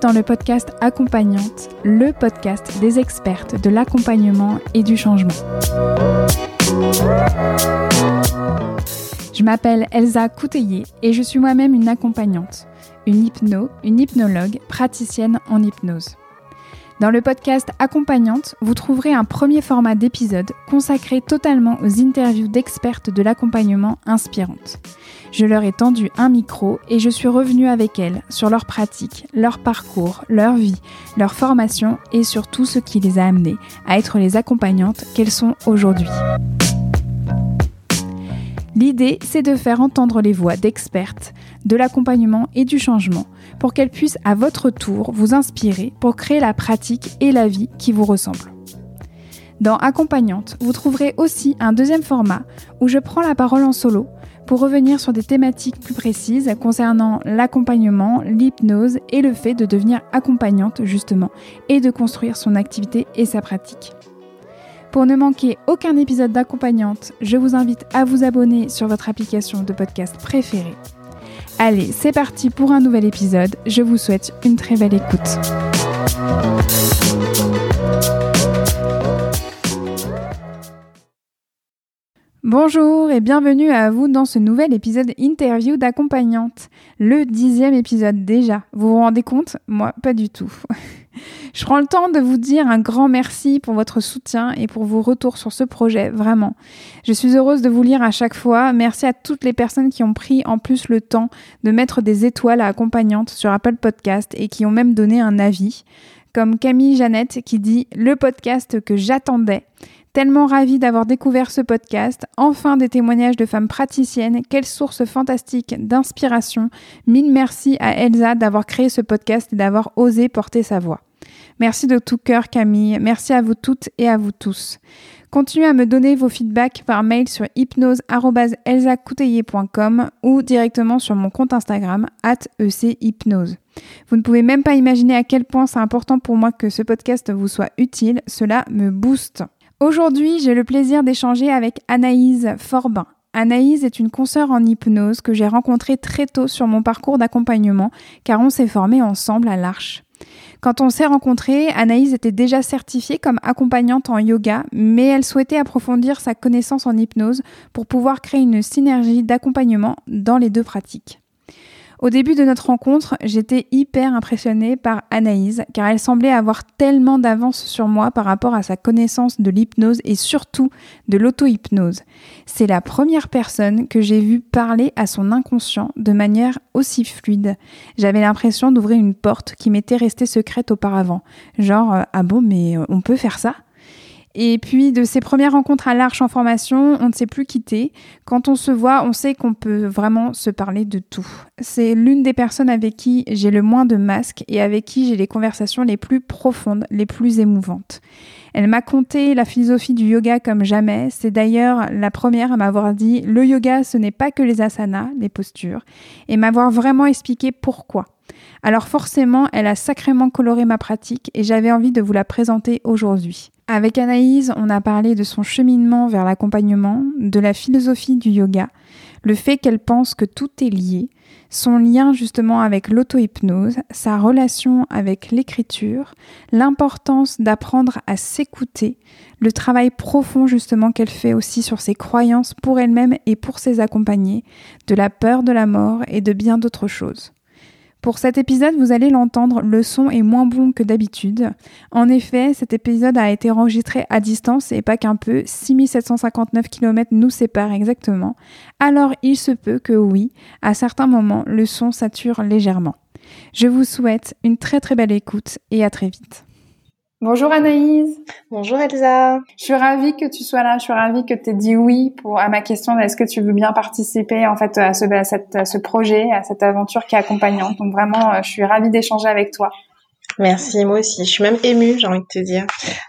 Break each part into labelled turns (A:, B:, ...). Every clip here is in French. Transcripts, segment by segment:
A: Dans le podcast Accompagnante, le podcast des expertes de l'accompagnement et du changement. Je m'appelle Elsa Couteillé et je suis moi-même une accompagnante, une hypno, une hypnologue, praticienne en hypnose. Dans le podcast Accompagnante, vous trouverez un premier format d'épisode consacré totalement aux interviews d'expertes de l'accompagnement inspirantes. Je leur ai tendu un micro et je suis revenue avec elles sur leur pratique, leur parcours, leur vie, leur formation et sur tout ce qui les a amenées à être les accompagnantes qu'elles sont aujourd'hui. L'idée, c'est de faire entendre les voix d'expertes, de l'accompagnement et du changement pour qu'elles puissent à votre tour vous inspirer pour créer la pratique et la vie qui vous ressemblent. Dans Accompagnante, vous trouverez aussi un deuxième format où je prends la parole en solo pour revenir sur des thématiques plus précises concernant l'accompagnement, l'hypnose et le fait de devenir accompagnante justement et de construire son activité et sa pratique. Pour ne manquer aucun épisode d'accompagnante, je vous invite à vous abonner sur votre application de podcast préférée. Allez, c'est parti pour un nouvel épisode. Je vous souhaite une très belle écoute. Bonjour et bienvenue à vous dans ce nouvel épisode interview d'accompagnante. Le dixième épisode déjà. Vous vous rendez compte? Moi, pas du tout. Je prends le temps de vous dire un grand merci pour votre soutien et pour vos retours sur ce projet, vraiment. Je suis heureuse de vous lire à chaque fois. Merci à toutes les personnes qui ont pris en plus le temps de mettre des étoiles à accompagnante sur Apple Podcast et qui ont même donné un avis. Comme Camille Jeannette qui dit le podcast que j'attendais. Tellement ravie d'avoir découvert ce podcast. Enfin des témoignages de femmes praticiennes. Quelle source fantastique d'inspiration. Mille merci à Elsa d'avoir créé ce podcast et d'avoir osé porter sa voix. Merci de tout cœur Camille. Merci à vous toutes et à vous tous. Continuez à me donner vos feedbacks par mail sur hypnose.elsacouteiller.com ou directement sur mon compte Instagram echypnose. Vous ne pouvez même pas imaginer à quel point c'est important pour moi que ce podcast vous soit utile. Cela me booste. Aujourd'hui, j'ai le plaisir d'échanger avec Anaïse Forbin. Anaïse est une consoeur en hypnose que j'ai rencontrée très tôt sur mon parcours d'accompagnement car on s'est formé ensemble à l'Arche. Quand on s'est rencontrés, Anaïse était déjà certifiée comme accompagnante en yoga, mais elle souhaitait approfondir sa connaissance en hypnose pour pouvoir créer une synergie d'accompagnement dans les deux pratiques. Au début de notre rencontre, j'étais hyper impressionnée par Anaïse, car elle semblait avoir tellement d'avance sur moi par rapport à sa connaissance de l'hypnose et surtout de l'auto-hypnose. C'est la première personne que j'ai vue parler à son inconscient de manière aussi fluide. J'avais l'impression d'ouvrir une porte qui m'était restée secrète auparavant. Genre, euh, ah bon, mais euh, on peut faire ça? Et puis de ces premières rencontres à l'Arche en formation, on ne s'est plus quitté. Quand on se voit, on sait qu'on peut vraiment se parler de tout. C'est l'une des personnes avec qui j'ai le moins de masques et avec qui j'ai les conversations les plus profondes, les plus émouvantes. Elle m'a conté la philosophie du yoga comme jamais. C'est d'ailleurs la première à m'avoir dit le yoga, ce n'est pas que les asanas, les postures, et m'avoir vraiment expliqué pourquoi. Alors forcément, elle a sacrément coloré ma pratique et j'avais envie de vous la présenter aujourd'hui. Avec Anaïse, on a parlé de son cheminement vers l'accompagnement, de la philosophie du yoga, le fait qu'elle pense que tout est lié, son lien justement avec l'auto-hypnose, sa relation avec l'écriture, l'importance d'apprendre à s'écouter, le travail profond justement qu'elle fait aussi sur ses croyances pour elle-même et pour ses accompagnés, de la peur de la mort et de bien d'autres choses. Pour cet épisode, vous allez l'entendre, le son est moins bon que d'habitude. En effet, cet épisode a été enregistré à distance et pas qu'un peu, 6759 km nous séparent exactement. Alors il se peut que oui, à certains moments, le son sature légèrement. Je vous souhaite une très très belle écoute et à très vite. Bonjour Anaïs.
B: Bonjour Elsa.
A: Je suis ravie que tu sois là. Je suis ravie que tu aies dit oui pour à ma question est-ce que tu veux bien participer en fait à ce, ce projet, à cette aventure qui est accompagnante. Donc vraiment, euh, je suis ravie d'échanger avec toi.
B: Merci, moi aussi. Je suis même émue, j'ai envie de te dire,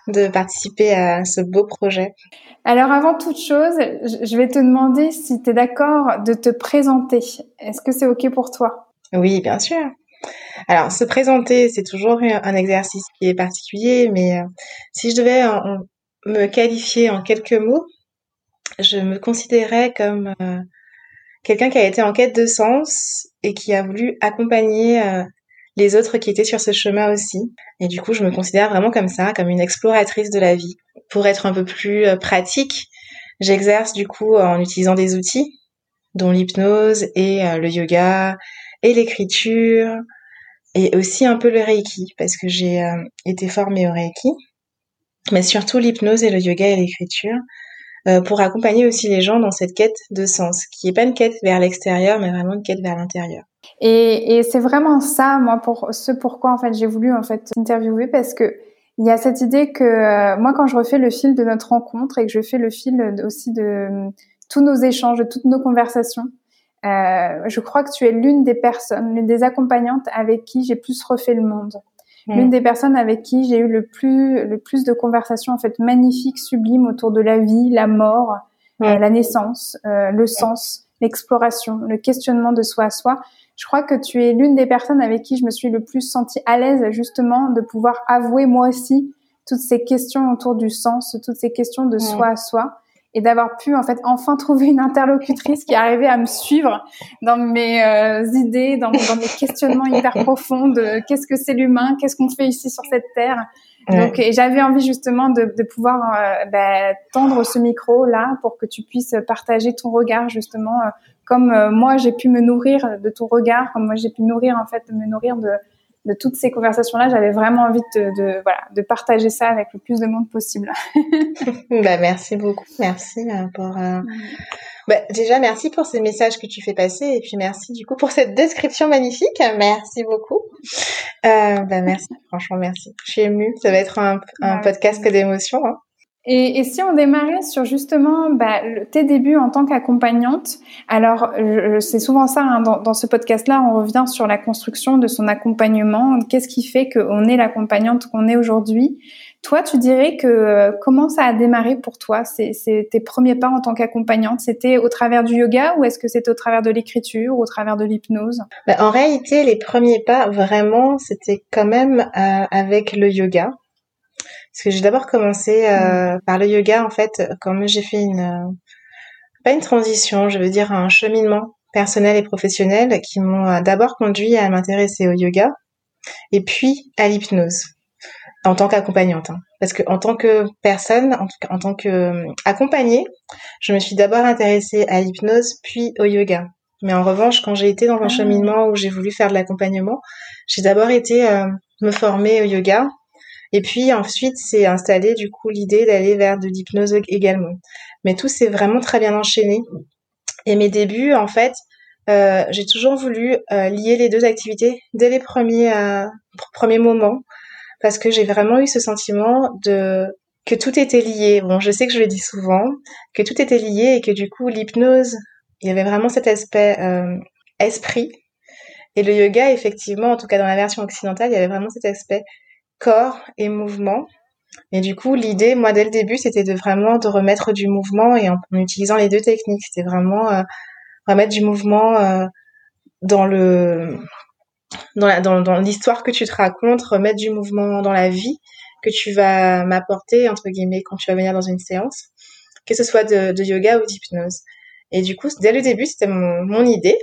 B: de participer à ce beau projet.
A: Alors avant toute chose, je vais te demander si tu es d'accord de te présenter. Est-ce que c'est OK pour toi?
B: Oui, bien sûr. Alors, se présenter, c'est toujours un exercice qui est particulier, mais euh, si je devais me qualifier en quelques mots, je me considérais comme euh, quelqu'un qui a été en quête de sens et qui a voulu accompagner euh, les autres qui étaient sur ce chemin aussi. Et du coup, je me considère vraiment comme ça, comme une exploratrice de la vie. Pour être un peu plus pratique, j'exerce du coup en utilisant des outils, dont l'hypnose et le yoga et l'écriture, et aussi un peu le Reiki, parce que j'ai euh, été formée au Reiki, mais surtout l'hypnose et le yoga et l'écriture, euh, pour accompagner aussi les gens dans cette quête de sens, qui n'est pas une quête vers l'extérieur, mais vraiment une quête vers l'intérieur.
A: Et, c'est vraiment ça, moi, pour ce pourquoi en fait j'ai voulu en fait interviewer, parce que il y a cette idée que euh, moi, quand je refais le fil de notre rencontre et que je fais le fil aussi de tous nos échanges, de toutes nos conversations, euh, je crois que tu es l'une des personnes, l'une des accompagnantes avec qui j'ai plus refait le monde. Mm. L'une des personnes avec qui j'ai eu le plus, le plus de conversations en fait magnifiques, sublimes autour de la vie, la mort, euh, la naissance, euh, le sens, l'exploration, le questionnement de soi à soi. Je crois que tu es l'une des personnes avec qui je me suis le plus sentie à l'aise justement de pouvoir avouer moi aussi toutes ces questions autour du sens, toutes ces questions de soi à soi et d'avoir pu en fait enfin trouver une interlocutrice qui arrivait à me suivre dans mes euh, idées, dans, dans, mes questionnements hyper profonds de qu'est-ce que c'est l'humain, qu'est-ce qu'on fait ici sur cette terre. Donc, et j'avais envie justement de, de pouvoir euh, bah, tendre ce micro là pour que tu puisses partager ton regard justement, euh, comme moi j'ai pu me nourrir de ton regard, comme moi j'ai pu nourrir en fait me nourrir de de toutes ces conversations-là, j'avais vraiment envie de, voilà, de partager ça avec le plus de monde possible.
B: bah, merci beaucoup. Merci euh, pour. Euh, bah, déjà, merci pour ces messages que tu fais passer et puis merci du coup pour cette description magnifique. Merci beaucoup. Euh, bah, merci, franchement, merci. Je suis émue. Ça va être un, un podcast que d'émotions. Hein.
A: Et, et, si on démarrait sur justement bah, tes débuts en tant qu'accompagnante, alors c'est souvent ça, hein, dans, dans, ce podcast-là, on revient sur la construction de son accompagnement. Qu'est-ce qui fait qu'on est l'accompagnante qu'on est aujourd'hui? Toi, tu dirais que comment ça a démarré pour toi? C'est tes premiers pas en tant qu'accompagnante C'était au travers du yoga ou est-ce que c'était au travers de l'écriture ou au travers de l'hypnose?
B: Bah, En réalité, les premiers pas, vraiment, c'était quand même euh, avec le yoga. Parce que j'ai d'abord commencé euh, mm. par le yoga, en fait, comme j'ai fait une, euh, pas une transition, je veux dire un cheminement personnel et professionnel qui m'ont euh, d'abord conduit à m'intéresser au yoga et puis à l'hypnose en tant qu'accompagnante. Hein. Parce que en tant que personne, en, tout cas, en tant que accompagnée, je me suis d'abord intéressée à l'hypnose puis au yoga. Mais en revanche, quand j'ai été dans un ah. cheminement où j'ai voulu faire de l'accompagnement, j'ai d'abord été me former au yoga et puis ensuite, c'est installé du coup l'idée d'aller vers de l'hypnose également. Mais tout s'est vraiment très bien enchaîné. Et mes débuts, en fait, euh, j'ai toujours voulu euh, lier les deux activités dès les premiers euh, premiers moments parce que j'ai vraiment eu ce sentiment de que tout était lié. Bon, je sais que je le dis souvent, que tout était lié et que du coup l'hypnose, il y avait vraiment cet aspect esprit et le yoga, effectivement, en tout cas dans la version occidentale, il y avait vraiment cet aspect corps et mouvement. Et du coup, l'idée, moi, dès le début, c'était de vraiment de remettre du mouvement et en, utilisant les deux techniques. C'était vraiment euh, remettre du mouvement euh, dans le dans l'histoire que tu te racontes, remettre du mouvement dans la vie que tu vas m'apporter entre guillemets quand tu vas venir dans une séance, que ce soit de, yoga ou d'hypnose. Et du coup, dès le début, c'était mon, idée.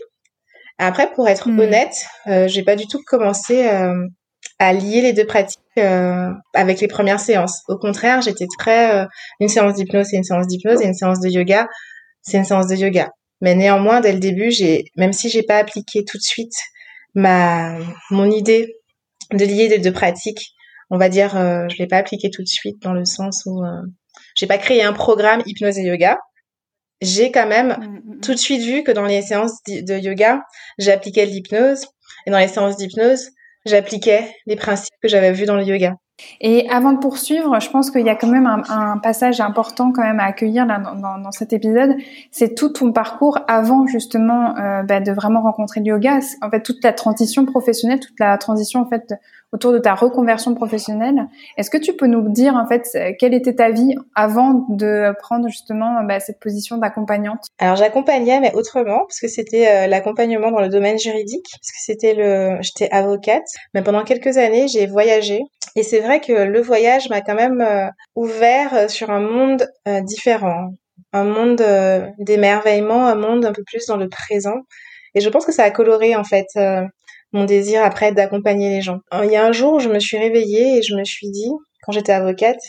B: Après, pour être hmm. honnête, euh, j'ai pas du tout commencé euh, à lier les deux pratiques euh, avec les premières séances. Au contraire, j'étais très euh, une séance d'hypnose, c'est une séance d'hypnose, et une séance de yoga, c'est une séance de yoga. Mais néanmoins, dès le début, j'ai même si j'ai pas appliqué tout de suite ma mon idée de lier les deux pratiques, on va dire, euh, je l'ai pas appliqué tout de suite dans le sens où euh, j'ai pas créé un programme hypnose et yoga. J'ai quand même mm, mm, mm. tout de suite vu que dans les séances de yoga, j'appliquais l'hypnose et dans les séances d'hypnose, j'appliquais les principes que j'avais vus dans le yoga.
A: Et avant de poursuivre, je pense qu'il y a quand même un, passage important quand même à accueillir là, dans, dans, cet épisode. C'est tout ton parcours avant justement euh, bah, de vraiment rencontrer le yoga. En fait, toute la transition professionnelle, toute la transition en fait autour de ta reconversion professionnelle. Est-ce que tu peux nous dire en fait quelle était ta vie avant de prendre justement bah, cette position d'accompagnante?
B: Alors j'accompagnais mais autrement parce que c'était euh, l'accompagnement dans le domaine juridique parce que c'était le j'étais avocate mais pendant quelques années j'ai voyagé et c'est vrai que le voyage m'a quand même euh, ouvert euh, sur un monde différent, un monde d'émerveillement, un monde un peu plus dans le présent. Et je pense que ça a coloré en fait mon désir après d'accompagner les gens. Il y a un jour je me suis réveillée et je me suis dit, quand j'étais avocate,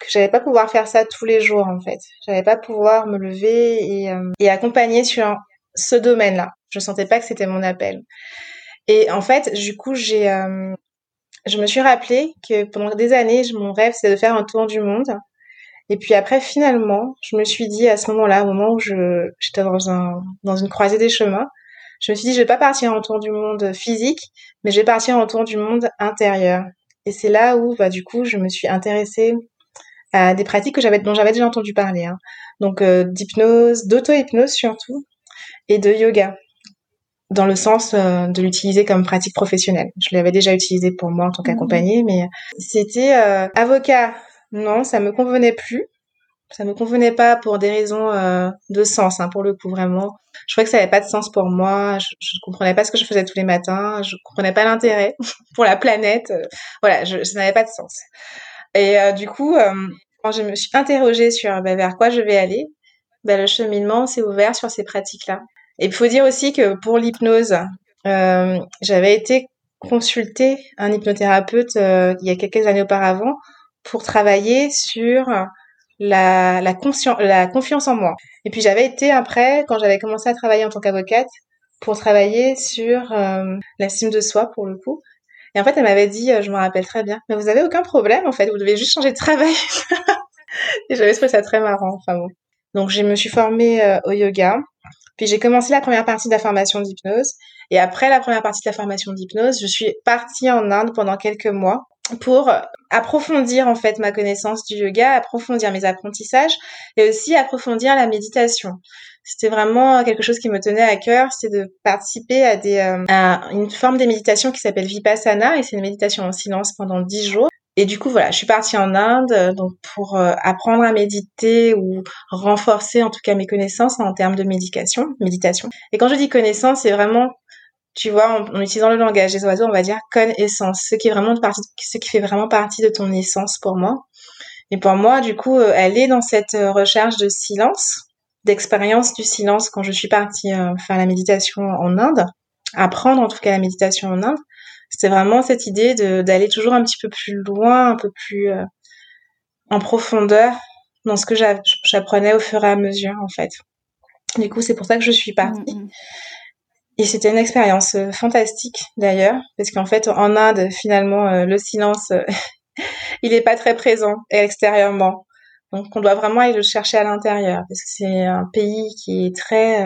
B: que j'allais pas pouvoir faire ça tous les jours en fait. J'allais pas pouvoir me lever et, euh, et accompagner sur ce domaine-là. Je sentais pas que c'était mon appel. Et en fait, du coup, j'ai, euh, je me suis rappelé que pendant des années, mon rêve c'est de faire un tour du monde. Et puis après, finalement, je me suis dit à ce moment-là, au moment où je, j'étais dans un, dans une croisée des chemins, je me suis dit, je vais pas partir en tour du monde physique, mais je vais partir en tour du monde intérieur. Et c'est là où, bah, du coup, je me suis intéressée à des pratiques que j'avais, dont j'avais déjà entendu parler. Hein. Donc, euh, d'hypnose, d'auto-hypnose surtout, et de yoga, dans le sens euh, de l'utiliser comme pratique professionnelle. Je l'avais déjà utilisé pour moi en tant qu'accompagnée, mmh. mais c'était euh, avocat. Non, ça me convenait plus ça me convenait pas pour des raisons euh, de sens, hein, pour le coup vraiment. Je croyais que ça n'avait pas de sens pour moi. Je, je comprenais pas ce que je faisais tous les matins. Je comprenais pas l'intérêt pour la planète. Euh, voilà, je, ça n'avait pas de sens. Et euh, du coup, quand je me suis interrogée sur bah, vers quoi je vais aller, bah, le cheminement s'est ouvert sur ces pratiques-là. Et il faut dire aussi que pour l'hypnose, j'avais été consulter un hypnothérapeute il y a quelques années auparavant pour travailler sur la, la, la confiance en moi. Et puis j'avais été après, quand j'avais commencé à travailler en tant qu'avocate, pour travailler sur euh, l'estime de soi pour le coup. Et en fait, elle m'avait dit, euh, je me rappelle très bien, mais vous avez aucun problème en fait, vous devez juste changer de travail. et j'avais trouvé ça très marrant. Enfin bon. Donc je me suis formée euh, au yoga. Puis j'ai commencé la première partie de la formation d'hypnose. Et après la première partie de la formation d'hypnose, je suis partie en Inde pendant quelques mois pour approfondir en fait ma connaissance du yoga, approfondir mes apprentissages et aussi approfondir la méditation. C'était vraiment quelque chose qui me tenait à cœur, c'est de participer à des euh, à une forme de méditation qui s'appelle Vipassana et c'est une méditation en silence pendant dix jours. Et du coup, voilà, je suis partie en Inde euh, donc pour euh, apprendre à méditer ou renforcer en tout cas mes connaissances en termes de méditation. Et quand je dis connaissance, c'est vraiment tu vois, en, utilisant le langage des oiseaux, on va dire connaissance, ce qui est vraiment ce qui fait vraiment partie de ton essence pour moi. Et pour moi, du coup, euh, elle est dans cette euh, recherche de silence, d'expérience du silence quand je suis partie euh, faire la méditation en Inde, apprendre en tout cas la méditation en Inde. C'était vraiment cette idée d'aller toujours un petit peu plus loin, un peu plus en profondeur dans ce que j'apprenais au fur et à mesure en fait. Du coup, c'est pour ça que je suis partie. Mm, mm. Et c'était une expérience euh, fantastique d'ailleurs, parce qu'en fait en Inde finalement euh, le silence euh, il n'est pas très présent extérieurement. Donc on doit vraiment aller le chercher à l'intérieur, parce que c'est un pays qui est très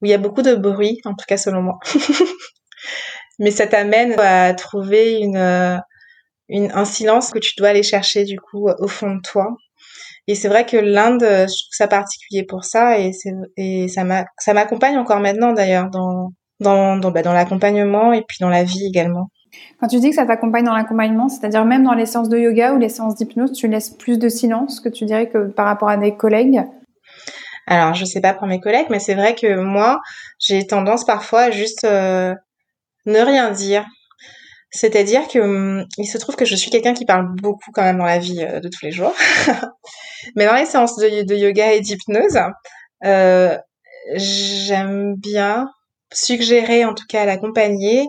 B: où il y a beaucoup de bruit, en tout cas selon moi. Mais ça t'amène à trouver un silence que tu dois aller chercher du coup au fond de toi et c'est vrai que l'Inde, je trouve ça particulier pour ça et, et ça m'accompagne encore maintenant d'ailleurs dans, dans, dans, bah, dans l'accompagnement et puis dans la vie également.
A: Quand tu dis que ça t'accompagne dans l'accompagnement, c'est-à-dire même dans les séances de yoga ou les séances d'hypnose, tu laisses plus de silence que tu dirais que par rapport à des collègues?
B: Alors, je sais pas pour mes collègues, mais c'est vrai que moi, j'ai tendance parfois à juste euh, ne rien dire. C'est-à-dire que hum, il se trouve que je suis quelqu'un qui parle beaucoup quand même dans la vie euh, de tous les jours. Mais dans les séances de, yoga et d'hypnose, euh, j'aime bien suggérer, en tout cas à l'accompagner,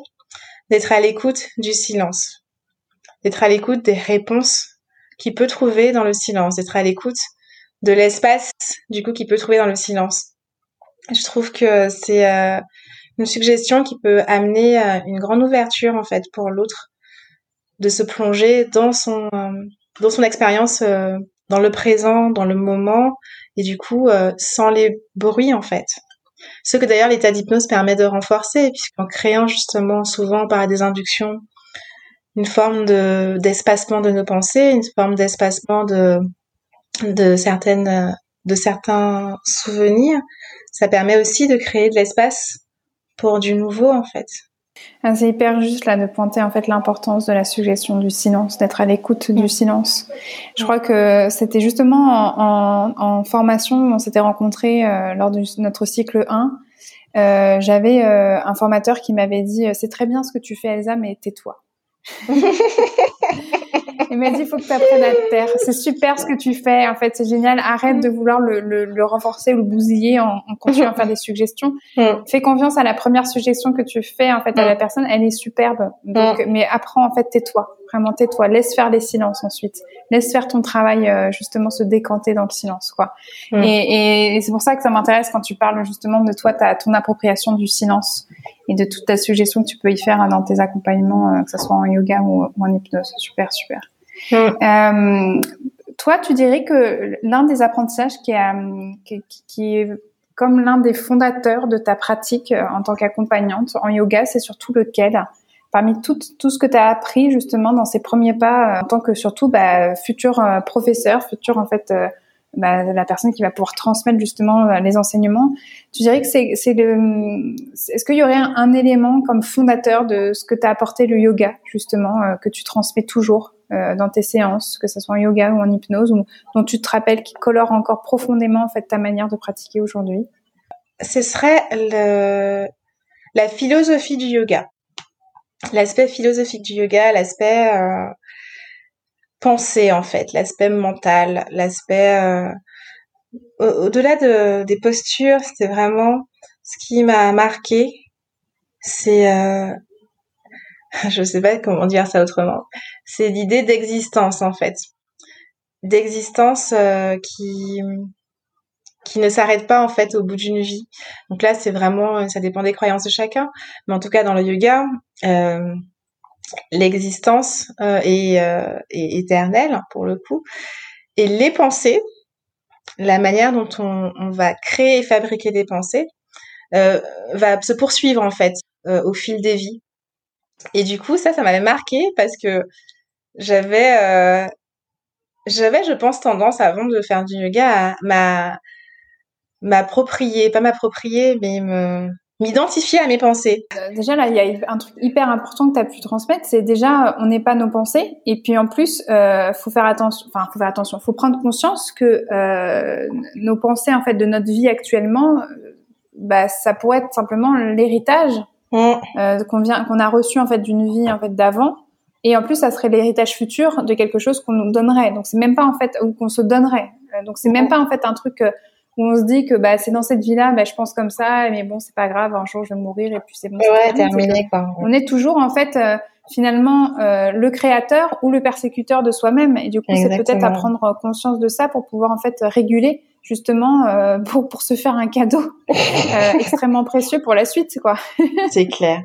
B: d'être à l'écoute du silence, d'être à l'écoute des réponses qu'il peut trouver dans le silence, d'être à l'écoute de l'espace du coup qu'il peut trouver dans le silence. Je trouve que c'est euh, une suggestion qui peut amener euh, une grande ouverture en fait pour l'autre de se plonger dans son euh, dans son expérience dans le présent, dans le moment et du coup sans les bruits en fait. Ce que d'ailleurs l'état d'hypnose permet de renforcer puisqu'en créant justement souvent par des inductions une forme de d'espacement de nos pensées, une forme d'espacement de de certaines de certains souvenirs, ça permet aussi de créer de l'espace pour du nouveau en fait.
A: Ah, c'est hyper juste là de pointer en fait l'importance de la suggestion du silence, d'être à l'écoute du silence. Je crois que c'était justement en, en, formation, on s'était rencontrés euh, lors de notre cycle 1. Euh, J'avais euh, un formateur qui m'avait dit c'est très bien ce que tu fais Elsa, mais tais-toi. M'a dit, il faut que tu apprennes à te taire. C'est super ce que tu fais. En fait, c'est génial. Arrête de vouloir le, le, le, renforcer ou le bousiller en, en continuant à faire des suggestions. Mm. Fais confiance à la première suggestion que tu fais, en fait, à la mm. personne. Elle est superbe. Donc, mm. mais apprends, en fait, tais-toi. Vraiment, tais-toi. Laisse faire les silences ensuite. Laisse faire ton travail, euh, justement, se décanter dans le silence, quoi. Et, et c'est pour ça que ça m'intéresse quand tu parles, justement, de toi, ta, ton appropriation du silence et de toute ta suggestion que tu peux y faire dans tes accompagnements, euh, que ce soit en yoga ou en hypnose. Super, super. Euh, toi, tu dirais que l'un des apprentissages qui est, qui, est comme l'un des fondateurs de ta pratique euh, en tant qu'accompagnante en yoga, c'est surtout lequel? Parmi tout, tout ce que tu as appris justement dans ces premiers pas euh, en tant que surtout bah, futur professeur, futur en fait bah, la personne qui va pouvoir transmettre justement les enseignements. Tu dirais que c'est, c'est le, est-ce qu'il y aurait un, élément comme fondateur de ce que t'a apporté le yoga justement que tu transmets toujours euh, dans tes séances, que ce soit en yoga ou en hypnose, ou dont tu te rappelles qui colore encore profondément en fait ta manière de pratiquer aujourd'hui?
B: Ce serait le, la philosophie du yoga, l'aspect philosophique du yoga, l'aspect euh, pensée en fait, l'aspect mental, l'aspect euh, au-delà de, des postures, c'était vraiment ce qui m'a marqué, c'est euh, je sais pas comment dire ça autrement. C'est l'idée d'existence en fait, d'existence euh, qui qui ne s'arrête pas en fait au bout d'une vie. Donc là, c'est vraiment, ça dépend des croyances de chacun, mais en tout cas dans le yoga, euh, l'existence euh, est, est, éternelle pour le coup, et les pensées, la manière dont on, va créer et fabriquer des pensées, va se poursuivre en fait au fil des vies. Et du coup, ça, ça m'avait marqué parce que j'avais, euh, j'avais, je pense, tendance avant de faire du yoga à m'approprier, pas m'approprier, mais me m'identifier à mes pensées.
A: Euh, déjà là, il y a un truc hyper important que tu as pu transmettre, c'est déjà on n'est pas nos pensées et puis en plus euh, faut faire attention enfin faut faire attention, faut prendre conscience que euh, nos pensées en fait de notre vie actuellement bah ça pourrait être simplement l'héritage euh, qu'on vient, qu'on a reçu en fait d'une vie en fait d'avant. Et en plus, ça serait l'héritage futur de quelque chose qu'on nous donnerait. Donc c'est même pas en fait ou qu'on se donnerait. Euh, donc c'est même pas en fait un truc euh, où on se dit que bah c'est dans cette vie-là, bah, je pense comme ça, mais bon c'est pas grave, un jour je vais mourir et puis c'est bon.
B: Ouais, terminé quoi.
A: On est toujours en fait euh, finalement le créateur ou le persécuteur de soi-même. Et du coup, c'est peut-être à prendre conscience de ça pour pouvoir en fait réguler justement euh, pour pour se faire un cadeau euh, extrêmement précieux pour la suite quoi.
B: c'est clair.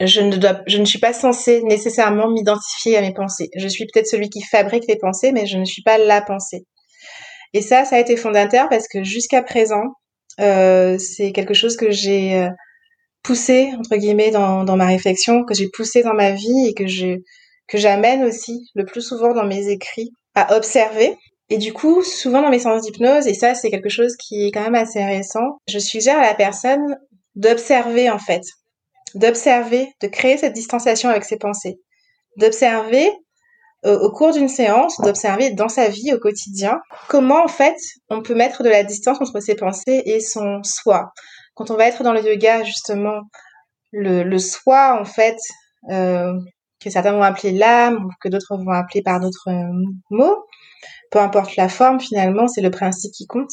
B: Je ne dois je ne suis pas censée nécessairement m'identifier à mes pensées. Je suis peut-être celui qui fabrique les pensées mais je ne suis pas la pensée. Et ça ça a été fondateur parce que jusqu'à présent euh, c'est quelque chose que j'ai euh, poussé entre guillemets dans dans ma réflexion, que j'ai poussé dans ma vie et que que j'amène aussi le plus souvent dans mes écrits à observer. Et du coup, souvent dans mes séances d'hypnose, et ça c'est quelque chose qui est quand même assez récent, je suggère à la personne d'observer en fait, d'observer, de créer cette distanciation avec ses pensées, d'observer euh, au cours d'une séance, d'observer dans sa vie au quotidien comment en fait on peut mettre de la distance entre ses pensées et son soi. Quand on va être dans le yoga justement le, le soi en fait euh, que certains vont appeler l'âme ou que d'autres vont appeler par d'autres mots. Peu importe la forme, finalement, c'est le principe qui compte.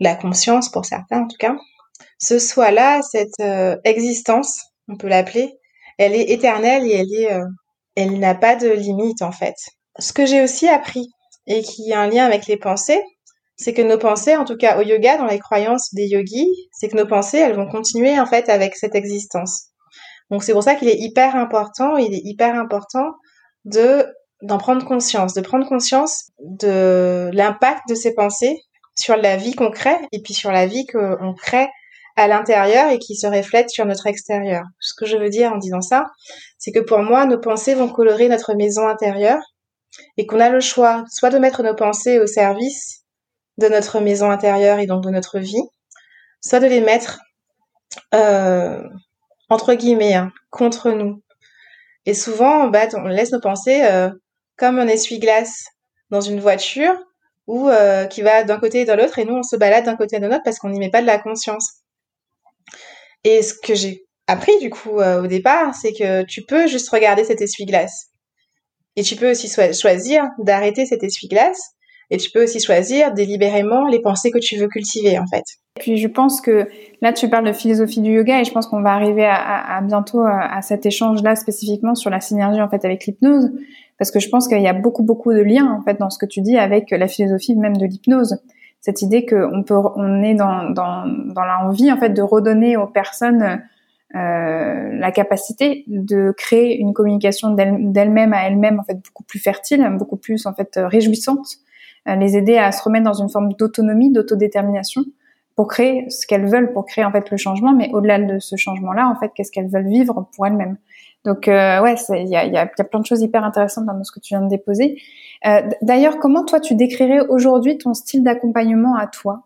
B: La conscience pour certains en tout cas. Ce soi-là, cette existence, on peut l'appeler, elle est éternelle et elle est, elle n'a pas de limite en fait. Ce que j'ai aussi appris et qui a un lien avec les pensées, c'est que nos pensées, en tout cas au yoga, dans les croyances des yogis, c'est que nos pensées, elles vont continuer en fait avec cette existence. Donc c'est pour ça qu'il est hyper important, il est hyper important de d'en prendre conscience, de prendre conscience de l'impact de ces pensées sur la vie qu'on crée et puis sur la vie qu'on crée à l'intérieur et qui se reflète sur notre extérieur. Ce que je veux dire en disant ça, c'est que pour moi, nos pensées vont colorer notre maison intérieure et qu'on a le choix soit de mettre nos pensées au service de notre maison intérieure et donc de notre vie, soit de les mettre euh, entre guillemets hein, contre nous. Et souvent, bah, on laisse nos pensées euh, comme un essuie-glace dans une voiture ou euh, qui va d'un côté et de l'autre et nous on se balade d'un côté et de l'autre parce qu'on n'y met pas de la conscience. Et ce que j'ai appris du coup euh, au départ, c'est que tu peux juste regarder cet essuie-glace. Et tu peux aussi choisir d'arrêter cet essuie-glace. Et tu peux aussi choisir délibérément les pensées que tu veux cultiver, en fait.
A: Et puis je pense que là, tu parles de philosophie du yoga et je pense qu'on va arriver à, bientôt euh, à, cet échange-là spécifiquement sur la synergie en fait avec l'hypnose, parce que je pense qu'il y a beaucoup beaucoup de liens en fait dans ce que tu dis avec la philosophie même de l'hypnose cette idée qu'on peut, on est dans, dans, dans l'envie en fait de redonner aux personnes euh, la capacité de créer une communication d'elle-même à elle-même en fait beaucoup plus fertile, beaucoup plus en fait réjouissante, euh, les aider à se remettre dans une forme d'autonomie, d'autodétermination pour créer ce qu'elles veulent, pour créer en fait le changement, mais au-delà de ce changement-là, en fait, qu'est-ce qu'elles veulent vivre pour elles-mêmes? Donc euh, ouais, il y a, y, y a, plein de choses hyper intéressantes dans ce que tu viens de déposer. Euh, D'ailleurs, comment toi tu décrirais aujourd'hui ton style d'accompagnement à toi?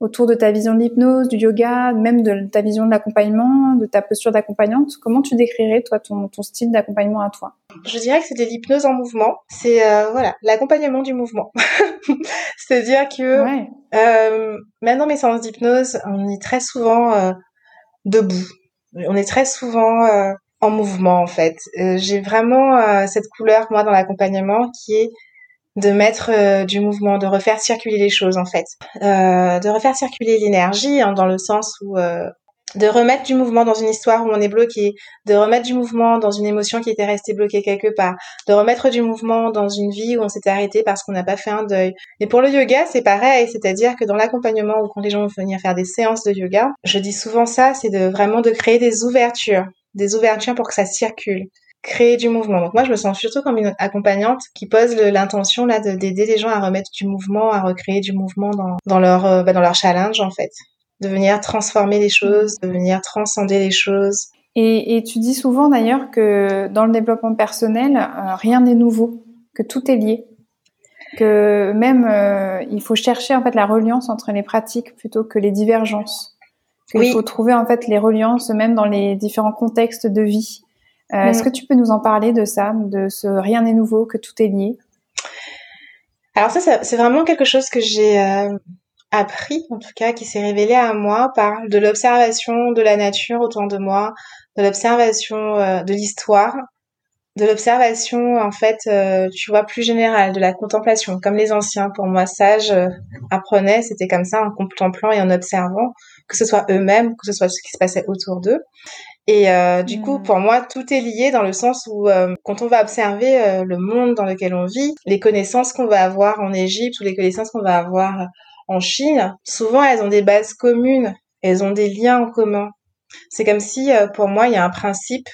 A: Autour de ta vision de l'hypnose, du yoga, même de ta vision de l'accompagnement, de ta posture d'accompagnante Comment tu décrirais toi ton, ton style d'accompagnement à toi?
B: Je dirais que c'est de l'hypnose en mouvement. C'est euh, voilà l'accompagnement du mouvement. C'est-à-dire que ouais. euh, maintenant mes séances d'hypnose, on est très souvent euh, debout. On est très souvent euh, en mouvement en fait. Euh, j'ai vraiment euh, cette couleur moi dans l'accompagnement qui est de mettre euh, du mouvement, de refaire circuler les choses en fait, de refaire circuler l'énergie hein, dans le sens où de remettre du mouvement dans une histoire où on est bloqué, de remettre du mouvement dans une émotion qui était restée bloquée quelque part, de remettre du mouvement dans une vie où on s'était arrêté parce qu'on n'a pas fait un deuil. Et pour le yoga, c'est pareil, c'est-à-dire que dans l'accompagnement ou quand les gens vont venir faire des séances de yoga, je dis souvent ça, c'est de vraiment de créer des ouvertures des ouvertures pour que ça circule, créer du mouvement. Donc moi, je me sens surtout comme une accompagnante qui pose l'intention là d'aider les gens à remettre du mouvement, à recréer du mouvement dans, leur euh, bah, dans leur challenge en fait, de venir transformer les choses, de venir transcender les choses.
A: Et, et tu dis souvent d'ailleurs que dans le développement personnel, euh, rien n'est nouveau, que tout est lié que même euh, il faut chercher en fait la reliance entre les pratiques plutôt que les divergences. Il faut trouver en fait les reliances même dans les différents contextes de vie. Euh, Est-ce que tu peux nous en parler de ça, de ce rien n'est nouveau, que tout est lié?
B: Alors ça, c'est vraiment quelque chose que j'ai euh, appris, en tout cas, qui s'est révélé à moi par de l'observation de la nature autour de moi, de l'observation euh, de l'histoire, de l'observation en fait, tu vois, plus générale, de la contemplation, comme les anciens, pour moi, sages, apprenaient, c'était comme ça, en contemplant et en observant, que ce soit eux-mêmes, que ce soit ce qui se passait autour d'eux. Et euh, du coup, hmm. pour moi, tout est lié dans le sens où quand on va observer le monde dans lequel on vit, les connaissances qu'on va avoir en Égypte ou les connaissances qu'on va avoir en Chine, souvent elles ont des bases communes, elles ont des liens en commun. C'est comme si, pour moi, il y a un principe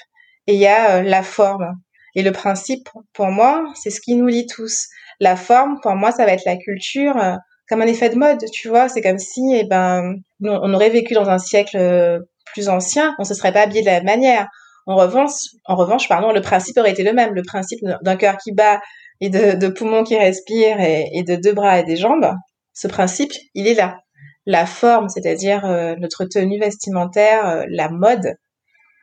B: et il y a la forme. Et le principe, pour moi, c'est ce qui nous lie tous. La forme, pour moi, ça va être la culture, euh, comme un effet de mode, tu vois. C'est comme si, eh ben, on aurait vécu dans un siècle euh, plus ancien, on se serait pas habillé de la même manière. En revanche, en revanche, pardon, le principe aurait été le même. Le principe d'un cœur qui bat et de, poumons qui respirent et, de deux bras et des jambes, ce principe, il est là. La forme, c'est-à-dire euh, notre tenue vestimentaire, la mode,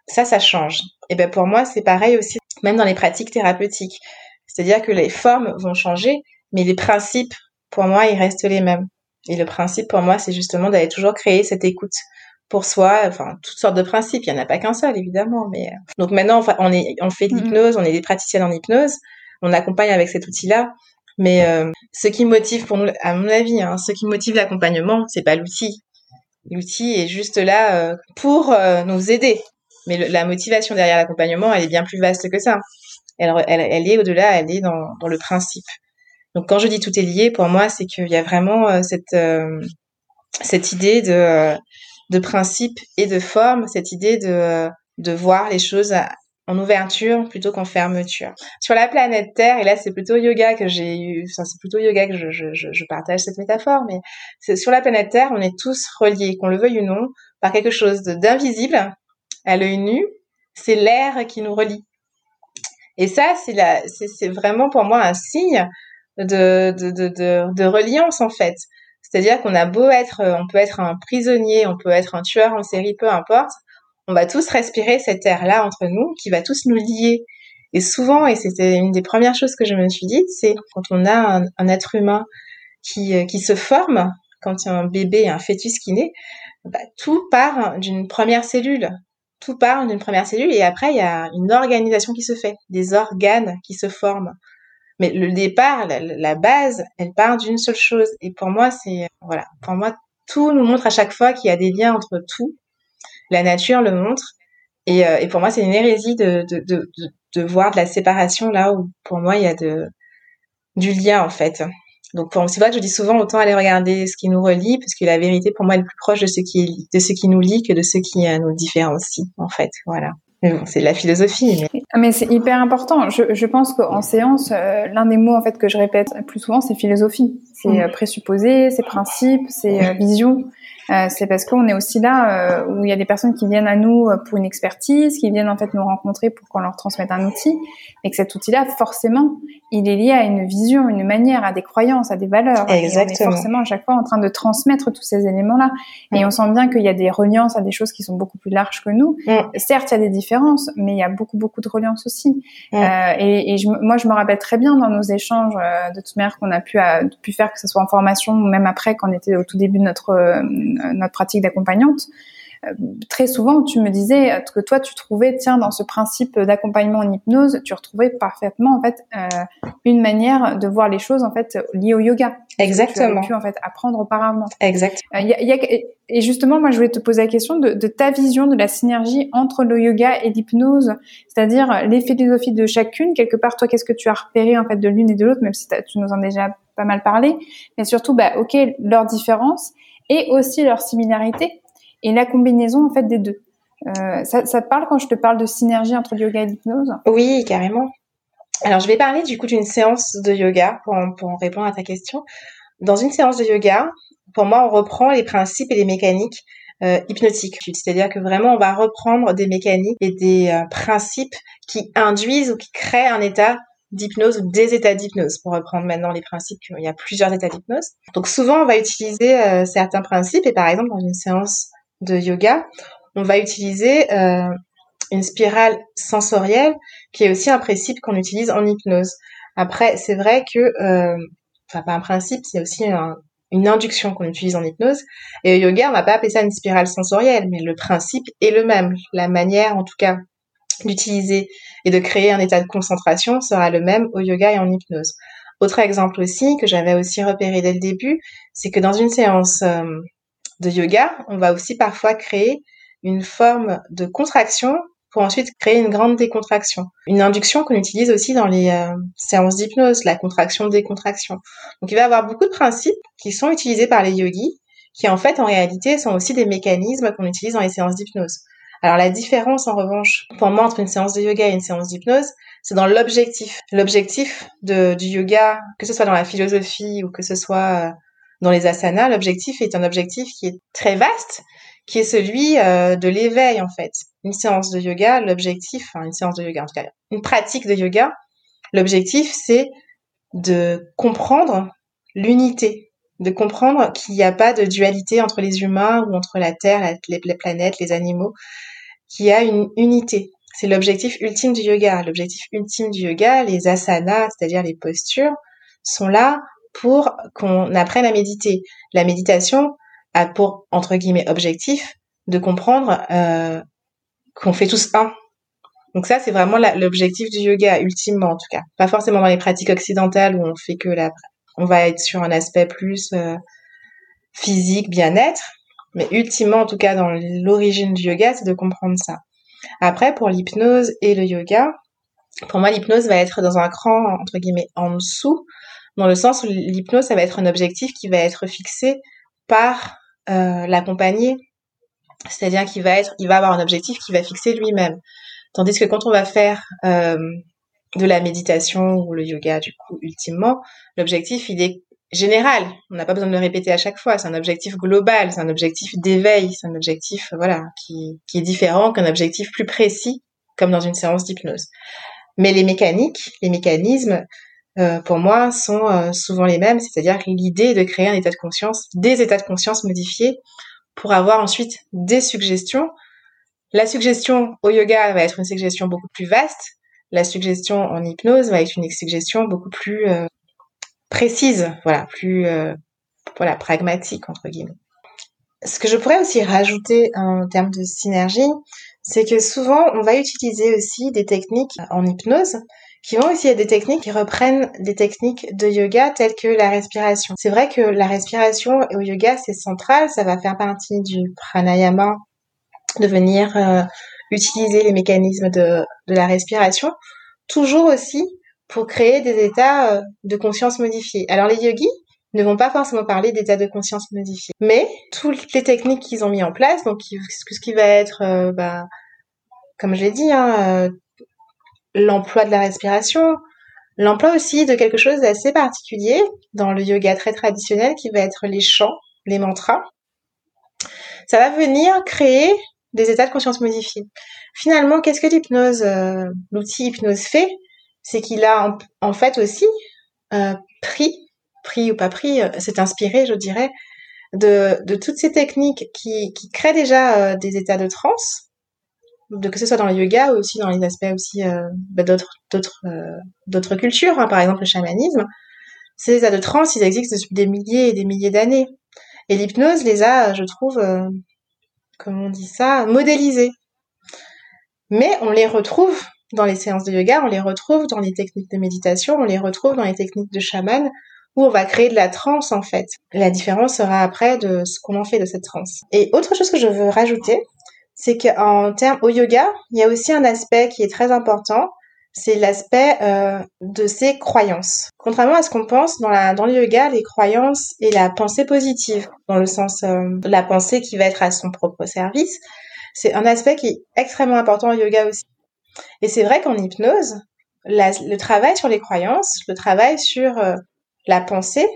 B: ça, ça change. Et ben pour moi, c'est pareil aussi même dans les pratiques thérapeutiques. C'est-à-dire que les formes vont changer, mais les principes, pour moi, ils restent les mêmes. Et le principe, pour moi, c'est justement d'aller toujours créer cette écoute pour soi, enfin toutes sortes de principes. Il y en a pas qu'un seul évidemment, mais euh. donc maintenant on est on fait de l'hypnose, on est des praticiennes en hypnose, on accompagne avec cet outil-là. Mais euh, ce qui motive pour nous, à mon avis, hein, ce qui motive l'accompagnement, c'est pas l'outil. L'outil est juste là euh, pour euh, nous aider. Mais la motivation derrière l'accompagnement, elle est bien plus vaste que ça. Elle, elle, elle est au-delà, elle est dans, dans, le principe. Donc quand je dis tout est lié, pour moi, c'est qu'il y a vraiment cette cette idée de de principe et de forme, cette idée de de voir les choses en ouverture plutôt qu'en fermeture. Sur la planète Terre, et là c'est plutôt yoga que j'ai eu, enfin c'est plutôt yoga que je, je, je, partage cette métaphore, mais c'est sur la planète Terre, on est tous reliés, qu'on le veuille ou non, par quelque chose d'invisible à l'œil nu. C'est l'air qui nous relie. Et ça, c'est la, c'est vraiment pour moi un signe de, de, de, de, de reliance en fait. C'est-à-dire qu'on a beau être, on peut être un prisonnier, on peut être un tueur en série, peu importe on va tous respirer cet air-là entre nous qui va tous nous lier. Et souvent, et c'était une des premières choses que je me suis dit, c'est quand on a un, être humain qui, euh, qui se forme, quand il y a un bébé, un fœtus qui naît, bah, tout part d'une première cellule. Tout part d'une première cellule et après, il y a une organisation qui se fait, des organes qui se forment. Mais le départ, la, base, elle part d'une seule chose. Et pour moi, c'est, voilà, pour moi, tout nous montre à chaque fois qu'il y a des liens entre tout la nature le montre. Et, euh, pour moi, c'est une hérésie de, de, de, de, voir de la séparation là où pour moi, il y a de, du lien en fait. Donc c'est vrai que je dis souvent autant aller regarder ce qui nous relie, parce que la vérité pour moi est plus proche de ce qui, de ce qui nous lie que de ce qui euh, nous différencie en fait. Voilà. C'est de la philosophie.
A: Mais, ah, mais c'est hyper important. Je, je pense qu'en séance, euh, l'un des mots en fait que je répète plus souvent, c'est philosophie. C'est mmh. présupposé, c'est principe, c'est vision. Euh, c'est parce qu'on est aussi là euh, où il y a des personnes qui viennent à nous euh, pour une expertise, qui viennent en fait nous rencontrer pour qu'on leur transmette un outil, et que cet outil-là, forcément, il est lié à une vision, une manière, à des croyances, à des valeurs.
B: Exactement.
A: Et on est forcément à chaque fois en train de transmettre tous ces éléments-là. Et on sent bien qu'il y a des reliances à des choses qui sont beaucoup plus larges que nous. Certes, il y a des différences, mais il y a beaucoup, beaucoup de reliances aussi. et, et je, moi, je me rappelle très bien dans nos échanges, de toute manière, qu'on a pu, pu faire, que ce soit en formation ou même après, quand on était au tout début de notre notre pratique d'accompagnante, euh, très souvent, tu me disais que toi, tu trouvais, tiens, dans ce principe d'accompagnement en hypnose, tu retrouvais parfaitement en fait euh, une manière de voir les choses en fait liées au yoga.
B: Exactement.
A: Que tu pu en fait apprendre auparavant.
B: Exact.
A: Euh, et justement, moi, je voulais te poser la question de, de, ta vision de la synergie entre le yoga et l'hypnose, c'est-à-dire les philosophies de chacune. Quelque part, toi, qu'est-ce que tu as repéré en fait de l'une et de l'autre, même si tu nous en as déjà pas mal parlé, mais surtout, bah, ok, leurs différences et aussi leur similarité et la combinaison en fait des deux. Euh, ça, te parle quand je te parle de synergie entre yoga et l'hypnose?
B: Oui, carrément. Alors, je vais parler du coup d'une séance de yoga pour, pour répondre à ta question. Dans une séance de yoga, pour moi, on reprend les principes et les mécaniques euh, hypnotiques. C'est-à-dire que vraiment, on va reprendre des mécaniques et des euh, principes qui induisent ou qui créent un état d'hypnose ou des états d'hypnose, pour reprendre maintenant les principes, il y a plusieurs états d'hypnose. Donc souvent, on va utiliser certains principes, et par exemple, dans une séance de yoga, on va utiliser euh, une spirale sensorielle, qui est aussi un principe qu'on utilise en hypnose. Après, c'est vrai que, euh, enfin pas un principe, c'est aussi une induction qu'on utilise en hypnose. Et au yoga, on va pas appeler ça une spirale sensorielle, mais le principe est le même. La manière, en tout cas, d'utiliser et de créer un état de concentration sera le même au yoga et en hypnose. Autre exemple aussi que j'avais aussi repéré dès le début, c'est que dans une séance euh, de yoga, on va aussi parfois créer une forme de contraction pour ensuite créer une grande décontraction. Une induction qu'on utilise aussi dans les euh, séances d'hypnose, la contraction-décontraction. Donc il va y avoir beaucoup de principes qui sont utilisés par les yogis, qui en fait en réalité sont aussi des mécanismes qu'on utilise dans les séances d'hypnose. Alors la différence en revanche pour moi entre une séance de yoga et une séance d'hypnose, c'est dans l'objectif. L'objectif du yoga, que ce soit dans la philosophie ou que ce soit euh, dans les asanas, l'objectif est un objectif qui est très vaste, qui est celui euh, de l'éveil en fait. Une séance de yoga, l'objectif, enfin une séance de yoga en tout cas, une pratique de yoga, l'objectif c'est de comprendre l'unité, de comprendre qu'il n'y a pas de dualité entre les humains ou entre la Terre, les planètes, les animaux, qui a une unité. C'est l'objectif ultime du yoga. L'objectif ultime du yoga, les asanas, c'est-à-dire les postures, sont là pour qu'on apprenne à méditer. La méditation a pour, entre guillemets, objectif de comprendre euh, qu'on fait tous un. Donc ça, c'est vraiment l'objectif du yoga, ultimement en tout cas. Pas forcément dans les pratiques occidentales où on fait que la, on va être sur un aspect plus euh, physique, bien-être, mais ultimement en tout cas dans l'origine du yoga, c'est de comprendre ça. Après, pour l'hypnose et le yoga, pour moi, l'hypnose va être dans un cran entre guillemets en dessous, dans le sens où l'hypnose, ça va être un objectif qui va être fixé par euh, l'accompagné, c'est-à-dire qu'il va être, il va avoir un objectif qui va fixer lui-même. Tandis que quand on va faire euh, de la méditation ou le yoga, du coup, ultimement, l'objectif, il est général. On n'a pas besoin de le répéter à chaque fois. C'est un objectif global, c'est un objectif d'éveil, c'est un objectif, voilà, qui, qui est différent qu'un objectif plus précis, comme dans une séance d'hypnose. Mais les mécaniques, les mécanismes, euh, pour moi, sont euh, souvent les mêmes, c'est-à-dire l'idée de créer un état de conscience, des états de conscience modifiés, pour avoir ensuite des suggestions. La suggestion au yoga va être une suggestion beaucoup plus vaste. La suggestion en hypnose va être une suggestion beaucoup plus euh, précise, voilà, plus voilà pragmatique entre guillemets. Ce que je pourrais aussi rajouter en termes de synergie, c'est que souvent on va utiliser aussi des techniques en hypnose qui vont aussi être des techniques qui reprennent des techniques de yoga telles que la respiration. C'est vrai que la respiration au yoga c'est central, ça va faire partie du pranayama, de venir euh, utiliser les mécanismes de, de la respiration, toujours aussi pour créer des états euh, de conscience modifiés. Alors les yogis ne vont pas forcément parler d'états de conscience modifiés, mais toutes les techniques qu'ils ont mis en place, donc ce qui va être, euh, bah, comme je l'ai dit, hein, l'emploi de la respiration, l'emploi aussi de quelque chose d'assez particulier dans le yoga très traditionnel qui va être les chants, les mantras. Ça va venir créer des états de conscience modifiés. Finalement, qu'est-ce que l'hypnose, euh, l'outil hypnose fait? C'est qu'il a en, fait aussi euh, pris, pris ou pas pris, euh, s'est inspiré, je dirais, de, toutes ces techniques qui, qui créent déjà des états de transe, de que ce soit dans le yoga ou aussi dans les aspects aussi euh, bah, euh, d'autres cultures, hein, par exemple le chamanisme. Ces états de transe, ils existent depuis des milliers et des milliers d'années. Et l'hypnose les a, je trouve, euh, comment on dit ça, modélisés. Mais on les retrouve dans les séances de yoga, on les retrouve dans les techniques de méditation, on les retrouve dans les techniques de chaman, où on va créer de la transe en fait. La différence sera après de ce qu'on en fait de cette transe. Et autre chose que je veux rajouter, c'est qu'en termes au yoga, il y a aussi un aspect qui est très important, c'est l'aspect euh, de ses croyances. Contrairement à ce qu'on pense dans, la, dans le yoga, les croyances et la pensée positive, dans le sens euh, la pensée qui va être à son propre service, c'est un aspect qui est extrêmement important au yoga aussi. Et c'est vrai qu'en hypnose, le travail sur les croyances, le travail sur euh, la pensée,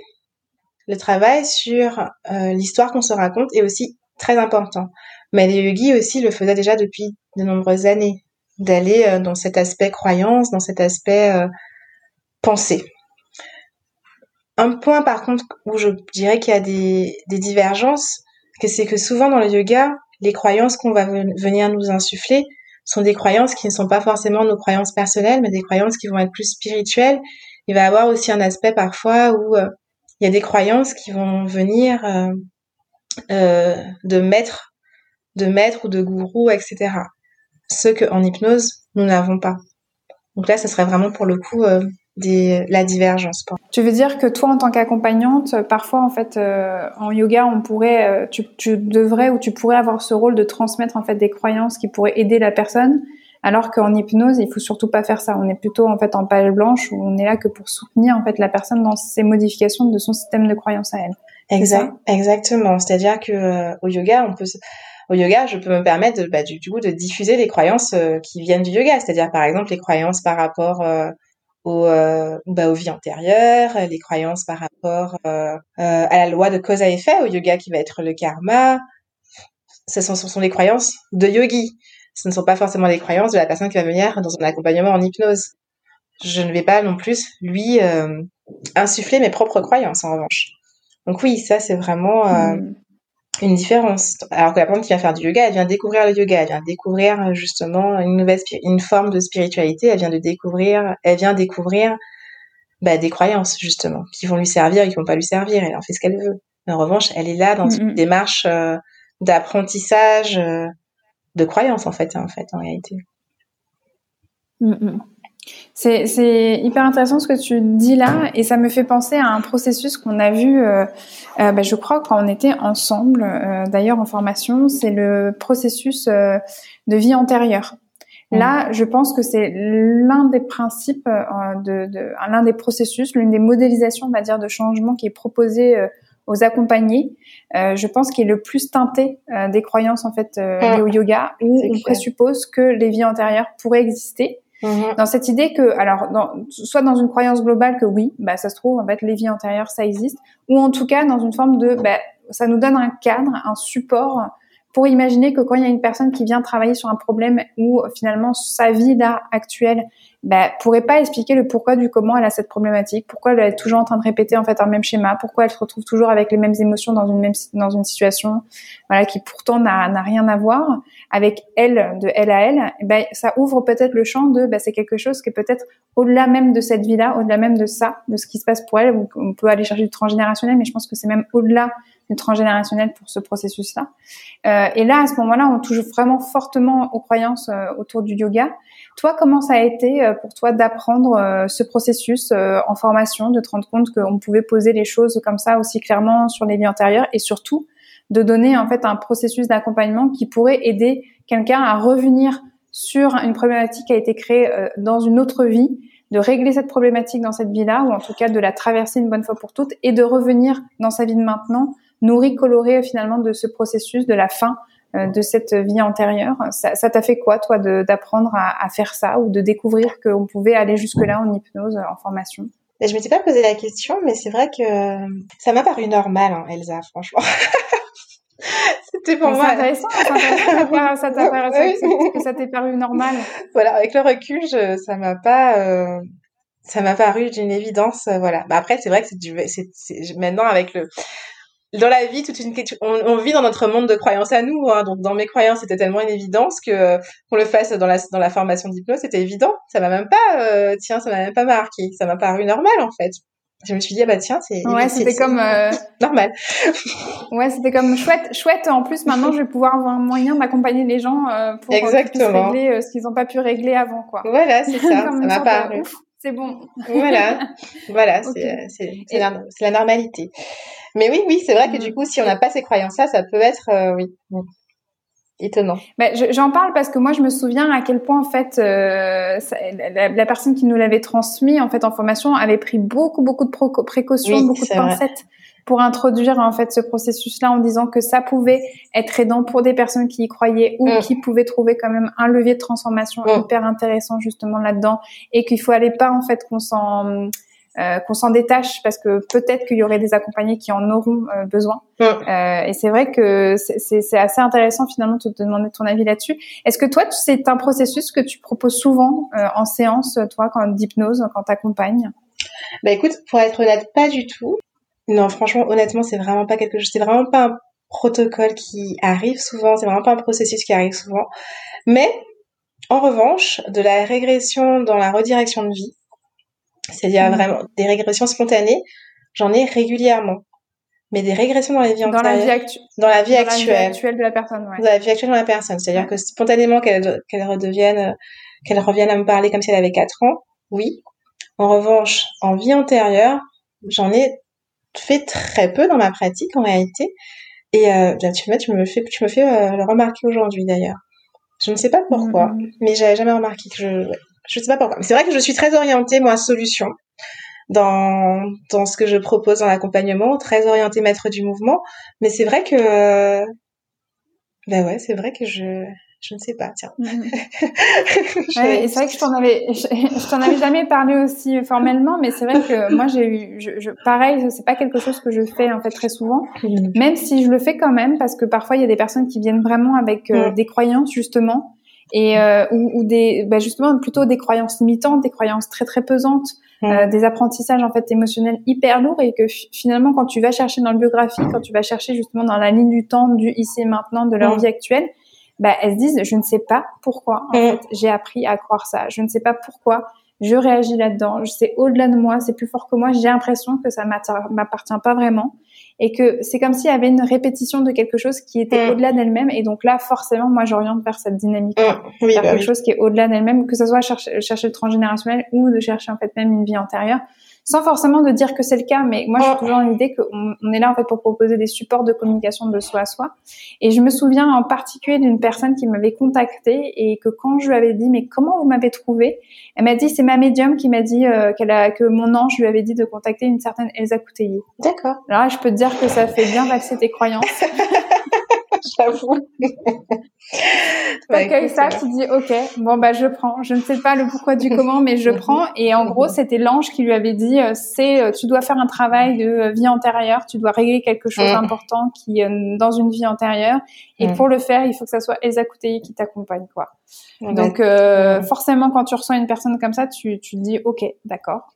B: le travail sur euh, l'histoire qu'on se raconte est aussi très important. Mais les yogis aussi le faisaient déjà depuis de nombreuses années, d'aller euh, dans cet aspect croyance, dans cet aspect euh, pensée. Un point par contre où je dirais qu'il y a des, divergences, c'est que souvent dans le yoga, les croyances qu'on va venir nous insuffler sont des croyances qui ne sont pas forcément nos croyances personnelles, mais des croyances qui vont être plus spirituelles. Il va y avoir aussi un aspect parfois où euh, il y a des croyances qui vont venir de mettre de maître ou de gourou, etc. Ce qu'en hypnose, nous n'avons pas. Donc là, ce serait vraiment pour le coup euh, des, la divergence.
A: Tu veux dire que toi, en tant qu'accompagnante, parfois, en fait, euh, en yoga, on pourrait, euh, tu, tu, devrais ou tu pourrais avoir ce rôle de transmettre en fait des croyances qui pourraient aider la personne, alors qu'en hypnose, il faut surtout pas faire ça. On est plutôt en fait en page blanche où on est là que pour soutenir en fait la personne dans ses modifications de son système de croyances à elle.
B: Exact, exactement. C'est-à-dire que au yoga, on peut au yoga, je peux me permettre de, bah, du, coup de diffuser les croyances euh, qui viennent du yoga, c'est-à-dire par exemple les croyances par rapport euh, au, euh, bah, aux vies antérieures, les croyances par rapport à la loi de cause à effet au yoga qui va être le karma. Ce sont, ce sont des croyances de yogi. Ce ne sont pas forcément les croyances de la personne qui va venir dans un accompagnement en hypnose. Je ne vais pas non plus lui insuffler mes propres croyances en revanche. Donc oui, ça c'est vraiment hmm une différence. Alors que la personne qui vient faire du yoga, elle vient découvrir le yoga, elle vient découvrir euh, justement une nouvelle une forme de spiritualité, elle vient de découvrir, elle vient découvrir bah, des croyances justement qui vont lui servir et qui vont pas lui servir. Elle en fait ce qu'elle veut. Mais en revanche, elle est là dans une démarche euh, d'apprentissage, de croyance en fait, hein, en fait, en réalité.
A: Mm, mm. C'est hyper intéressant ce que tu dis là, et ça me fait penser à un processus qu'on a vu, euh, euh, bah, je crois, quand on était ensemble, euh, d'ailleurs en formation, c'est le processus de vie antérieure. Là, je pense que c'est l'un des principes, de, de l'un des processus, l'une des modélisations, on va dire, de changement qui est proposé aux accompagnés. je pense qu'il est le plus teinté des croyances en fait liées au yoga, où on présuppose que les vies antérieures pourraient exister. Mhm. Dans cette idée que, alors, soit dans une croyance globale que oui, bah, ça se trouve, en fait, les vies antérieures, ça existe, ou en tout cas dans une forme de, bah, ça nous donne un cadre, un support pour imaginer que quand il y a une personne qui vient travailler sur un problème où finalement sa vie là actuelle bah, pourrait pas expliquer le pourquoi du comment elle a cette problématique, pourquoi elle est toujours en train de répéter en fait un même schéma, pourquoi elle se retrouve toujours avec les mêmes émotions dans une même dans une situation, voilà, qui pourtant n'a rien à voir avec elle de elle à elle. ben ça ouvre peut-être le champ de bah, c'est quelque chose qui est peut-être au-delà même de cette vie-là, au-delà même de ça, de ce qui se passe pour elle. On peut aller chercher du transgénérationnel, mais je pense que c'est même au-delà du transgénérationnel pour ce processus-là. Euh, et là, à ce moment-là, on touche vraiment fortement aux croyances euh, autour du yoga. Toi, comment ça a été euh, pour toi d'apprendre ce processus en formation, de te rendre compte qu'on pouvait poser les choses comme ça aussi clairement sur les vies antérieures et surtout de donner en fait un processus d'accompagnement qui pourrait aider quelqu'un à revenir sur une problématique qui a été créée dans une autre vie, de régler cette problématique dans cette vie-là, ou en tout cas de la traverser une bonne fois pour toutes, et de revenir dans sa vie de maintenant, nourri, coloré finalement de ce processus de la fin euh, de cette vie antérieure. Ça t'a fait quoi, toi, d'apprendre à, à, faire ça ou de découvrir qu'on pouvait aller jusque-là en hypnose, en formation?
B: Je m'étais pas posé la question, mais c'est vrai que ça m'a paru normal, hein, Elsa, franchement.
A: C'était pour moi. intéressant, intéressant ça t'a paru, que ça t'est paru normal.
B: Voilà, avec le recul, je, ça m'a pas, euh, ça m'a paru d'une évidence, euh, voilà. Bah après, c'est vrai que c'est du, c'est, maintenant avec le, dans la vie, toute une on, on, vit dans notre monde de croyances à nous. Hein. Donc, dans mes croyances, c'était tellement une évidence que qu'on le fasse dans la dans la formation d'hypnose, c'était évident. Ça m'a même pas, euh, tiens, ça m'a même pas marqué. Ça m'a paru normal en fait. Je me suis dit ah bah tiens, c'est
A: ouais, c'était comme euh...
B: normal.
A: ouais, c'était comme chouette, chouette. En plus, maintenant, je vais pouvoir avoir un moyen d'accompagner les gens euh, pour Exactement. régler euh, ce qu'ils n'ont pas pu régler avant, quoi.
B: Voilà, c'est ça. ça m'a paru
A: c'est bon.
B: voilà, voilà, c'est la, la, normalité. Mais oui, oui, c'est vrai que du mm. coup, si on n'a pas ces croyances-là, ça peut être, euh, oui, étonnant.
A: Mais j'en parle parce que moi, je me souviens à quel point, en fait, euh, la, personne qui nous l'avait transmis, en fait, en formation, avait pris beaucoup, beaucoup de précautions, beaucoup de pincettes pour introduire en fait ce processus-là en disant que ça pouvait être aidant pour des personnes qui y croyaient ou mm. qui pouvaient trouver quand même un levier de transformation mm. hyper intéressant justement là-dedans et qu'il faut aller pas en fait qu'on s'en euh, qu'on s'en détache parce que peut-être qu'il y aurait des accompagnés qui en auront euh, besoin. Mm. Euh, et c'est vrai que c'est assez intéressant finalement de te demander ton avis là-dessus. Est-ce que toi, c'est un processus que tu proposes souvent euh, en séance, toi, quand d'hypnose, quand t'accompagnes?
B: Bah écoute, pour être honnête, pas du tout. Non, franchement, honnêtement, c'est vraiment pas quelque chose. C'est vraiment pas un protocole qui arrive souvent. C'est vraiment pas un processus qui arrive souvent. Mais en revanche, de la régression dans la redirection de vie, c'est-à-dire mmh. vraiment des régressions spontanées, j'en ai régulièrement. Mais des régressions dans la vie
A: dans
B: la vie,
A: dans la vie actuelle. de la personne, ouais.
B: Dans la vie actuelle de la personne. C'est-à-dire que spontanément qu'elle qu'elle redevienne, qu'elle revienne à me parler comme si elle avait 4 ans, oui. En revanche, en vie antérieure, j'en ai fait très peu dans ma pratique en réalité. Et euh, bien, tu, tu me fais, tu me fais euh, le remarquer aujourd'hui d'ailleurs. Je ne sais pas pourquoi, mm-hmm. mais j'avais jamais remarqué que je, je sais pas pourquoi. C'est vrai que je suis très orientée moi solution dans dans ce que je propose dans l'accompagnement, très orientée maître du mouvement. Mais c'est vrai que ben ouais, c'est vrai que je je ne sais pas, tiens.
A: Mhm. c'est vrai que je t'en avais, je, t'en avais jamais parlé aussi formellement, mais c'est vrai que moi j'ai eu, je, je, pareil, c'est pas quelque chose que je fais en fait très souvent, mhm. même si je le fais quand même parce que parfois il y a des personnes qui viennent vraiment avec euh, des croyances justement et euh, ou, ou, des, bah justement plutôt des croyances limitantes, des croyances très très pesantes. Euh, des apprentissages en fait émotionnels hyper lourds et que finalement quand tu vas chercher dans le biographique, quand tu vas chercher justement dans la ligne du temps du ici et maintenant de leur vie actuelle, bah, elles se disent, je ne sais pas pourquoi, en mm. fait, j'ai appris à croire ça. Je ne sais pas pourquoi je réagis là-dedans, c'est au-delà de moi, c'est plus fort que moi, j'ai l'impression que ça m'appartient pas vraiment et que c'est comme s'il y avait une répétition de quelque chose qui était mm. au-delà d'elle-même et donc là forcément moi j'oriente vers cette dynamique mm. vers bah quelque chose qui est au-delà d'elle-même que ce soit chercher, chercher le transgénérationnel ou de chercher en fait même une vie antérieure sans forcément de dire que c'est le cas, mais moi, j'ai toujours l'idée qu'on on est là en fait pour proposer des supports de communication de soi à soi. Et je me souviens en particulier d'une personne qui m'avait contactée et que quand je lui avais dit mais comment vous m'avez trouvé, elle m'a dit c'est ma médium qui m'a dit euh, qu'elle a que mon ange lui avait dit de contacter une certaine Elsa Couteillé.
B: D'accord.
A: Alors là, je peux te dire que ça fait bien vaxer tes croyances.
B: J'avoue.
A: T'accueilles ça, tu dis ok, bon bah je prends. Je ne sais pas le pourquoi du comment, mais je prends. Et en gros, c'était l'ange qui lui avait dit euh, c'est euh, tu dois faire un travail de euh, vie antérieure, tu dois régler quelque chose d'important mm. qui dans une vie antérieure. Et mm. pour le faire, il faut que ça soit Couteillé qui t'accompagne quoi. Donc forcément, quand tu reçois une personne comme ça, tu tu te dis ok, d'accord.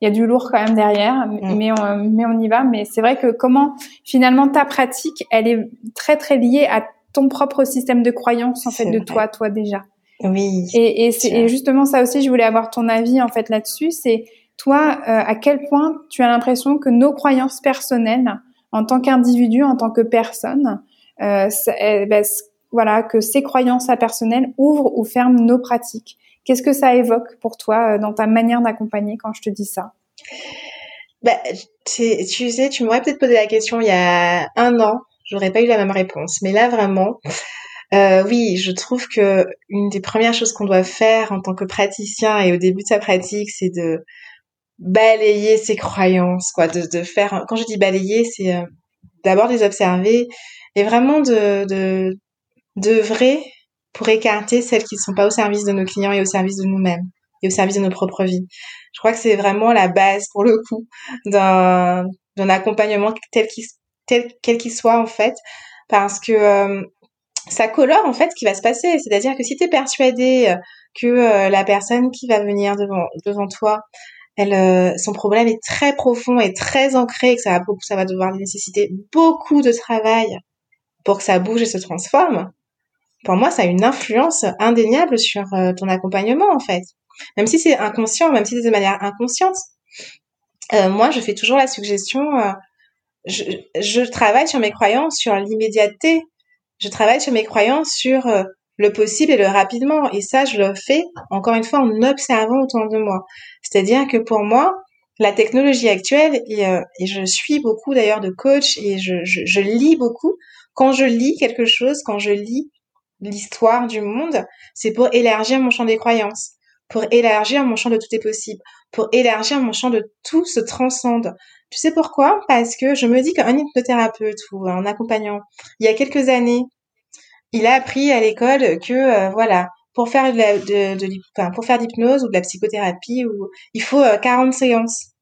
A: Il y a du lourd quand même derrière, mm. mais on, mais on y va. Mais c'est vrai que comment finalement ta pratique, elle est très très liée à ton propre système de croyance en fait de toi, toi déjà.
B: Oui.
A: Et, et c'est justement ça aussi, je voulais avoir ton avis en fait là-dessus. C'est toi, euh, à quel point tu as l'impression que nos croyances personnelles, en tant qu'individu, en tant que personne, euh, eh ben, voilà, que ces croyances personnelles ouvrent ou ferment nos pratiques? Qu'est-ce que ça évoque pour toi euh, dans ta manière d'accompagner quand je te dis ça?
B: Bah, tu sais, tu m'aurais peut-être posé la question il y a un an j'aurais pas eu la même réponse. Mais là, vraiment, euh, oui, je trouve que une des premières choses qu'on doit faire en tant que praticien et au début de sa pratique, c'est de balayer ses croyances, quoi, de, faire. Quand je dis balayer, c'est euh, d'abord les observer et vraiment de de d'œuvrer pour écarter celles qui ne sont pas au service de nos clients et au service de nous-mêmes et au service de nos propres vies. Je crois que c'est vraiment la base pour le coup d'un d'un accompagnement tel qu'il tel quel qu'il soit en fait, parce que euh, ça colore en fait ce qui va se passer. C'est-à-dire que si tu es persuadé euh, que euh, la personne qui va venir devant, devant toi, elle, son problème est très profond et très ancré, que ça va, ça va devoir nécessiter beaucoup de travail pour que ça bouge et se transforme, pour moi, ça a une influence indéniable sur ton accompagnement, en fait. Même si c'est inconscient, même si c'est de manière inconsciente. moi, je fais toujours la suggestion je, travaille sur mes croyances sur l'immédiateté. Je travaille sur mes croyances sur euh, le possible et le rapidement. Et ça, je le fais, encore une fois, en observant autour de moi. C'est-à-dire que pour moi, la technologie actuelle, et, euh, je suis beaucoup d'ailleurs de coach et je, je lis beaucoup, quand je lis quelque chose, quand je lis l'histoire du monde, c'est pour élargir mon champ des croyances, pour élargir mon champ de tout est possible, pour élargir mon champ de tout se transcende. Tu sais pourquoi? Parce que je me dis qu'un hypnothérapeute ou un accompagnant, il y a quelques années, il a appris à l'école que euh, voilà, pour faire de, la, ou de la psychothérapie, il faut 40 euh, séances.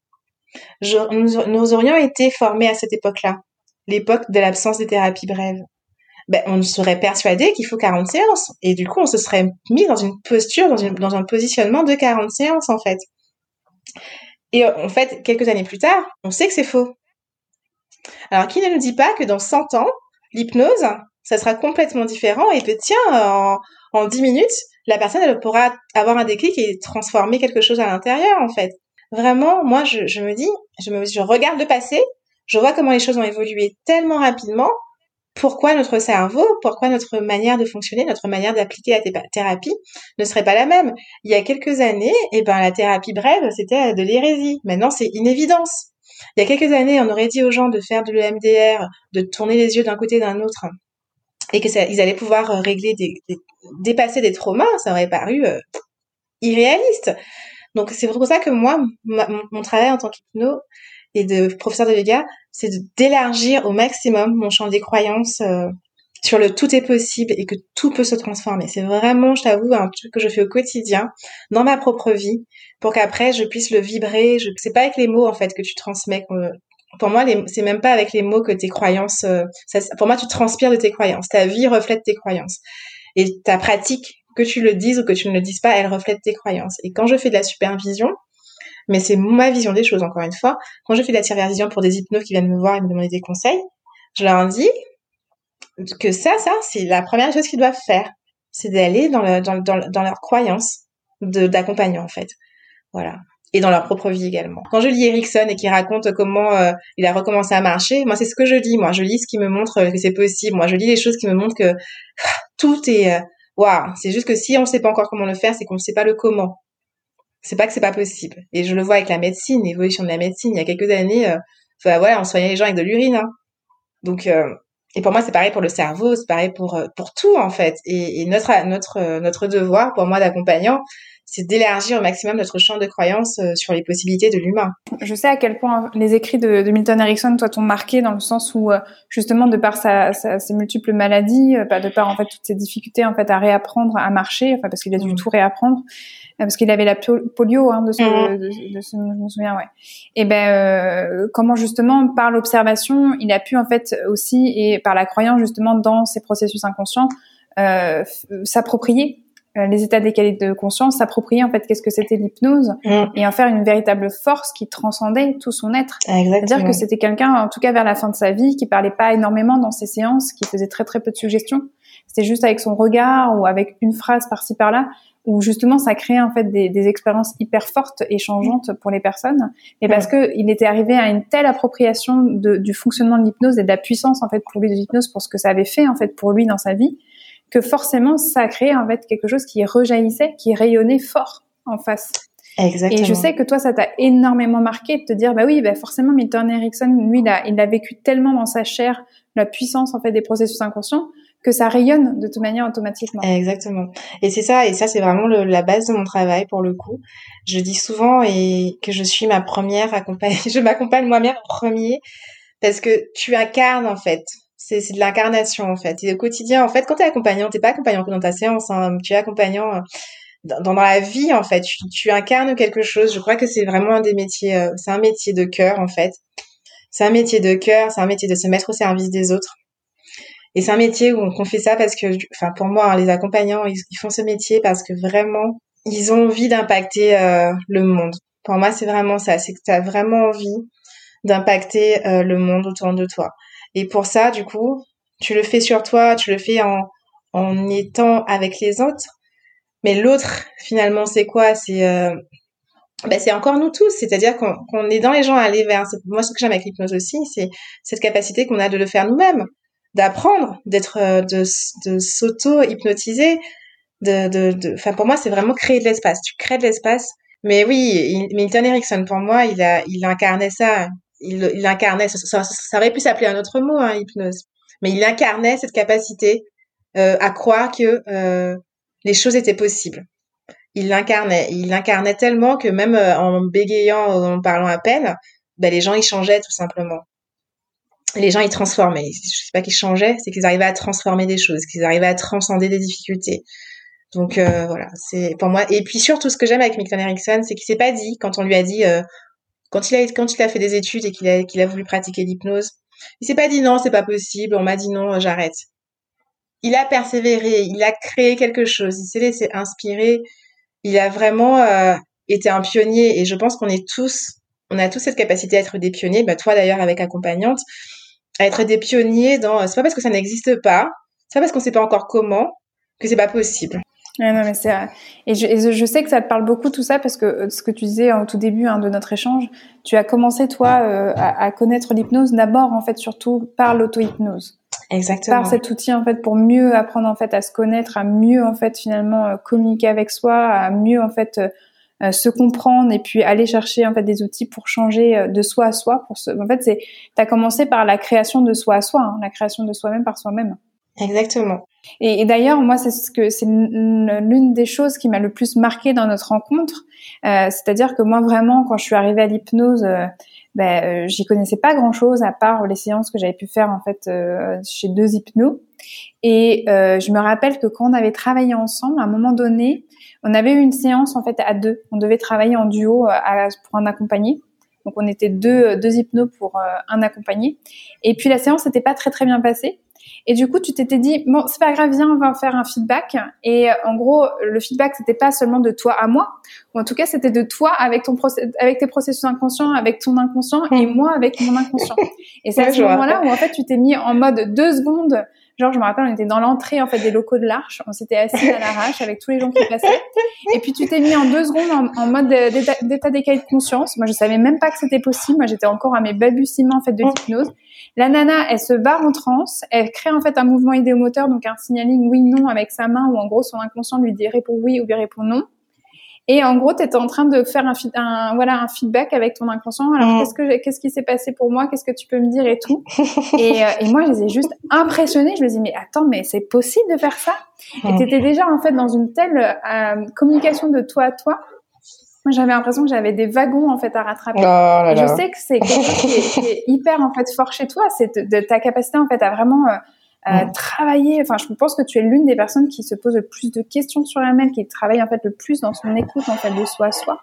B: nous, aurions été formés à cette époque-là, l'époque de l'absence des thérapies brèves. Ben, on serait persuadé qu'il faut 40 séances. Et du coup, on se serait mis dans une posture, dans, une, dans un positionnement de 40 séances, en fait. Et euh, en fait, quelques années plus tard, on sait que c'est faux. Alors, qui ne nous dit pas que dans 100 ans, l'hypnose, ça sera complètement différent et que tiens, en, en 10 minutes, la personne, elle pourra avoir un déclic et transformer quelque chose à l'intérieur, en fait. Vraiment, moi, je, je me dis, je, me, je regarde le passé, je vois comment les choses ont évolué tellement rapidement pourquoi notre cerveau, pourquoi notre manière de fonctionner, notre manière d'appliquer la thérapie ne serait pas la même? Il y a quelques années, eh ben, la thérapie brève, c'était de l'hérésie. Maintenant, c'est une évidence. Il y a quelques années, on aurait dit aux gens de faire de l'EMDR, de tourner les yeux d'un côté d'un autre, et que ils allaient pouvoir euh, régler des, dépasser des traumas, ça aurait paru euh, irréaliste. Donc c'est pour ça que moi, mon travail en tant qu'hypno, et de professeur de yoga, c'est d'élargir au maximum mon champ des croyances euh, sur le tout est possible et que tout peut se transformer. C'est vraiment, je t'avoue, un truc que je fais au quotidien dans ma propre vie pour qu'après je puisse le vibrer. Je, c'est pas avec les mots en fait que tu transmets. pour moi, c'est même pas avec les mots que tes croyances. Euh, pour moi, tu transpires de tes croyances. Ta vie reflète tes croyances et ta pratique, que tu le dises ou que tu ne le dises pas, elle reflète tes croyances. Et quand je fais de la supervision, mais c'est ma vision des choses, encore une fois. Quand je fais de la supervision pour des hypnos qui viennent me voir et me demander des conseils, je leur dis que ça, ça, c'est la première chose qu'ils doivent faire. C'est d'aller dans, le, dans, dans, dans leurs croyances. d'accompagnants en fait. Voilà. Et dans leur propre vie également. Quand je lis Erickson et qu'il raconte comment euh, il a recommencé à marcher, moi c'est ce que je lis. Moi je lis ce qui me montre que c'est possible. Moi je lis les choses qui me montrent que tout est euh, waouh. C'est juste que si on ne sait pas encore comment le faire, c'est qu'on ne sait pas le comment. C'est pas que c'est pas possible. Et je le vois avec la médecine, l'évolution de la médecine. Il y a quelques années, euh, voilà, on soignait les gens avec de l'urine. Hein. Donc euh, et pour moi, c'est pareil pour le cerveau, c'est pareil pour euh, pour tout en fait. Et, et notre notre notre devoir, pour moi d'accompagnant, c'est d'élargir au maximum notre champ de croyance euh, sur les possibilités de l'humain.
A: Je sais à quel point les écrits de, de Milton Erickson, toi, t'ont marqué dans le sens où, euh, justement, de par sa, sa, ses multiples maladies, bah, de par en fait toutes ses difficultés en fait à réapprendre à marcher, enfin parce qu'il a dû mm. tout réapprendre, parce qu'il avait la polio, hein, de ce, mm. de, de ce, je me souviens, ouais. Et ben, euh, comment justement par l'observation, il a pu en fait aussi et par la croyance justement dans ces processus inconscients euh, s'approprier euh, les états décalés de conscience, s'approprier en fait qu'est-ce que c'était l'hypnose mm. et en faire une véritable force qui transcendait tout son être. C'est-à-dire que c'était quelqu'un, en tout cas vers la fin de sa vie, qui parlait pas énormément dans ses séances, qui faisait très très peu de suggestions. C'était juste avec son regard ou avec une phrase par-ci par-là où justement ça créait en fait des, des, expériences hyper fortes et changeantes pour les personnes, et parce que il était arrivé à une telle appropriation de, du fonctionnement de l'hypnose et de la puissance en fait pour lui de l'hypnose pour ce que ça avait fait en fait pour lui dans sa vie, que forcément ça a créé en fait quelque chose qui rejaillissait, qui rayonnait fort en face.
B: Exactement.
A: Et je sais que toi, ça t'a énormément marqué de te dire, bah oui, bah forcément, Milton Erickson, lui, il a, il a vécu tellement dans sa chair la puissance en fait des processus inconscients que ça rayonne de toute manière automatiquement.
B: Exactement. Et c'est ça, et ça c'est vraiment la base de mon travail pour le coup. Je dis souvent et que je suis ma première accompagne, je m'accompagne moi-même en premier parce que tu incarnes en fait. C'est, c'est de l'incarnation en fait. Et au quotidien, en fait, quand tu es accompagnant, t'es pas accompagnant que dans ta séance, hein, tu es accompagnant euh, dans, la vie en fait. Tu, tu, incarnes quelque chose. Je crois que c'est vraiment un des métiers, euh, c'est un métier de cœur en fait. C'est un métier de cœur, c'est un métier de se mettre au service des autres. Et c'est un métier où on fait ça parce que, enfin pour moi, hein, les accompagnants, ils, font ce métier parce que vraiment, ils ont envie d'impacter euh, le monde. Pour moi, c'est vraiment ça, c'est que tu as vraiment envie d'impacter euh, le monde autour de toi. Et pour ça, du coup, tu le fais sur toi, tu le fais en, en étant avec les autres. Mais l'autre, finalement, c'est quoi? C'est euh, ben c'est encore nous tous, c'est-à-dire qu'on est dans les gens à aller vers. Moi, ce que j'aime avec l'hypnose aussi, c'est cette capacité qu'on a de le faire nous-mêmes d'apprendre, d'être, euh, de, s'auto-hypnotiser, de, de, enfin pour moi c'est vraiment créer de l'espace. Tu crées de l'espace. Mais oui, Milton Erickson pour moi il a, il incarnait ça. Il, incarnait, ça, ça, aurait pu s'appeler un autre mot, hein, hypnose. Mais il incarnait cette capacité euh, à croire que euh, les choses étaient possibles. Il l'incarnait, il l'incarnait tellement que même en bégayant, en parlant à peine, ben les gens ils changeaient tout simplement les gens ils transformaient. Je sais pas qu'ils changeaient, c'est qu'ils arrivaient à transformer des choses, qu'ils arrivaient à transcender des difficultés. Donc euh, voilà, c'est pour moi. Et puis surtout, ce que j'aime avec Milton Erickson, c'est qu'il s'est pas dit quand on lui a dit, euh, quand il a quand il a fait des études et qu'il a qu'il a voulu pratiquer l'hypnose, il s'est pas dit non, c'est pas possible. On m'a dit non, j'arrête. Il a persévéré, il a créé quelque chose, il s'est laissé inspirer. Il a vraiment euh, été un pionnier et je pense qu'on est tous, on a tous cette capacité à être des pionniers. Bah toi d'ailleurs avec accompagnante, à être des pionniers dans. C'est pas parce que ça n'existe pas, c'est pas parce qu'on sait pas encore comment que c'est pas possible.
A: non, mais c'est et je, je, sais que ça te parle beaucoup tout ça parce que euh, ce que tu disais au tout début hein, de notre échange, tu as commencé toi euh, à, à, connaître l'hypnose d'abord en fait surtout par l'auto-hypnose.
B: Exactement.
A: Par cet outil en fait pour mieux apprendre en fait à se connaître, à mieux en fait finalement euh, communiquer avec soi, à mieux en fait euh, se comprendre et puis aller chercher en fait des outils pour changer euh, de soi à soi. Pour En fait, c'est as commencé par la création de soi à soi, hein, la création de soi-même par soi-même.
B: Exactement.
A: Et, d'ailleurs, moi, c'est ce que c'est l'une des choses qui m'a le plus marqué dans notre rencontre. Euh, C'est-à-dire que moi, vraiment, quand je suis arrivée à l'hypnose, euh, ben, euh, j'y connaissais pas grand-chose à part les séances que j'avais pu faire en fait chez deux hypnos. Et je me rappelle que quand on avait travaillé ensemble, à un moment donné, on avait eu une séance en fait à deux. On devait travailler en duo euh, à, pour un accompagné. Donc on était deux, deux hypnos pour euh, un accompagné. Et puis la séance n'était pas très très bien passée. Et du coup, tu t'étais dit bon, c'est pas grave, viens, on va faire un feedback. Et euh, en gros, le feedback c'était pas seulement de toi à moi, ou en tout cas c'était de toi avec ton avec tes processus inconscients, avec ton inconscient, et moi avec mon inconscient. Et c'est à ce moment-là où en fait tu t'es mis en mode deux secondes Genre, je me rappelle, on était dans l'entrée en fait des locaux de l'Arche. On s'était assis à l'arrache avec tous les gens qui passaient. Et puis tu t'es mis en deux secondes en, en mode d'état d'écaille de conscience. Moi, je savais même pas que c'était possible. Moi, j'étais encore à mes balbutiements en fait de l'hypnose. La nana, elle se barre en transe. Elle crée en fait un mouvement idéomoteur, donc un signaling oui/non avec sa main, où en gros son inconscient lui dit répond oui ou lui répond non. Et en gros, tu étais en train de faire un, un, voilà un feedback avec ton inconscient. Alors mm. qu'est-ce que qu'est-ce qui s'est passé pour moi? Qu'est-ce que tu peux me dire et tout? Et, euh, et, moi, je les ai juste impressionnés. Je me dis mais attends, mais c'est possible de faire ça? Et mm. tu étais déjà en fait dans une telle euh, communication de toi à toi. Moi, j'avais l'impression que j'avais des wagons en fait à rattraper. Oh et je sais que c'est quelque chose qui est, hyper en fait fort chez toi, c'est de, ta capacité en fait à vraiment euh, travailler. Enfin, je pense que tu es l'une des personnes qui se pose le plus de questions sur elle-même, qui travaille en fait le plus dans son écoute en fait de soi à soi.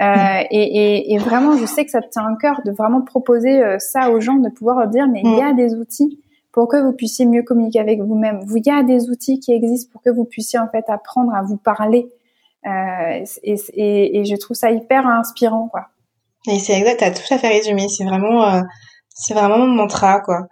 A: Euh, et, et, vraiment, je sais que ça te tient à cœur de vraiment proposer euh, ça aux gens, de pouvoir leur dire, mais il y a des outils pour que vous puissiez mieux communiquer avec vous-même. Il y a des outils qui existent pour que vous puissiez en fait apprendre à vous parler. Euh, et, et, je trouve ça hyper inspirant, quoi.
B: Et c'est exact, t'as tout à fait résumé. C'est vraiment, euh, c'est vraiment mon mantra, quoi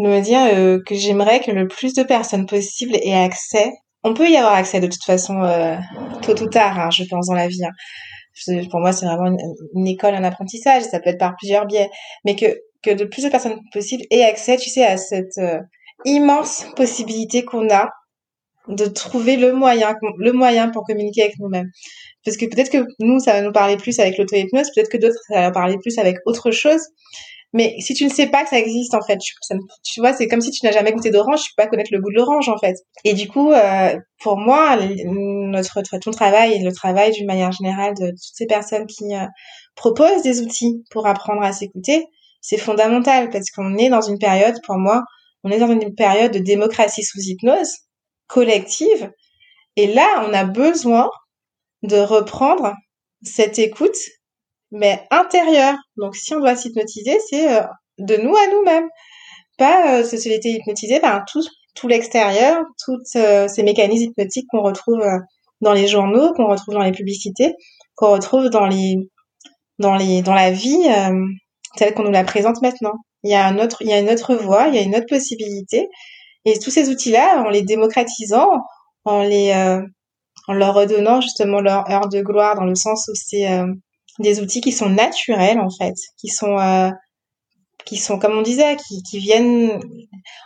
B: de me dire euh, que j'aimerais que le plus de personnes possible aient accès. On peut y avoir accès de toute façon euh, tôt ou tard, hein, je pense, dans la vie. Hein. Pour moi, c'est vraiment une, école, un apprentissage. Ça peut être par plusieurs biais, mais que que de plus de personnes possible aient accès, tu sais, à cette euh, immense possibilité qu'on a de trouver le moyen, le moyen pour communiquer avec nous-mêmes. Parce que peut-être que nous, ça va nous parler plus avec l'auto-hypnose, peut-être que d'autres, ça va parler plus avec autre chose. Mais si tu ne sais pas que ça existe, en fait, tu, vois, c'est comme si tu n'as jamais goûté d'orange, tu peux pas connaître le goût de l'orange, en fait. Et du coup, euh, pour moi, notre, ton travail et le travail d'une manière générale de toutes ces personnes qui euh, proposent des outils pour apprendre à s'écouter, c'est fondamental parce qu'on est dans une période, pour moi, on est dans une période de démocratie sous hypnose collective. Et là, on a besoin de reprendre cette écoute mais intérieur. Donc si on doit s'hypnotiser, c'est euh, de nous à nous-mêmes. Pas euh, se laisser hypnotiser par tout, tout l'extérieur, tous euh, ces mécanismes hypnotiques qu'on retrouve euh, dans les journaux, qu'on retrouve dans les publicités, qu'on retrouve dans les dans les dans la vie telle qu'on nous la présente maintenant. Il y a un autre il y a une autre voie, il y a une autre possibilité et tous ces outils-là, en les démocratisant, en les en leur redonnant justement leur heure de gloire dans le sens où c'est des outils qui sont naturels en fait, qui sont euh, qui sont comme on disait, qui, viennent.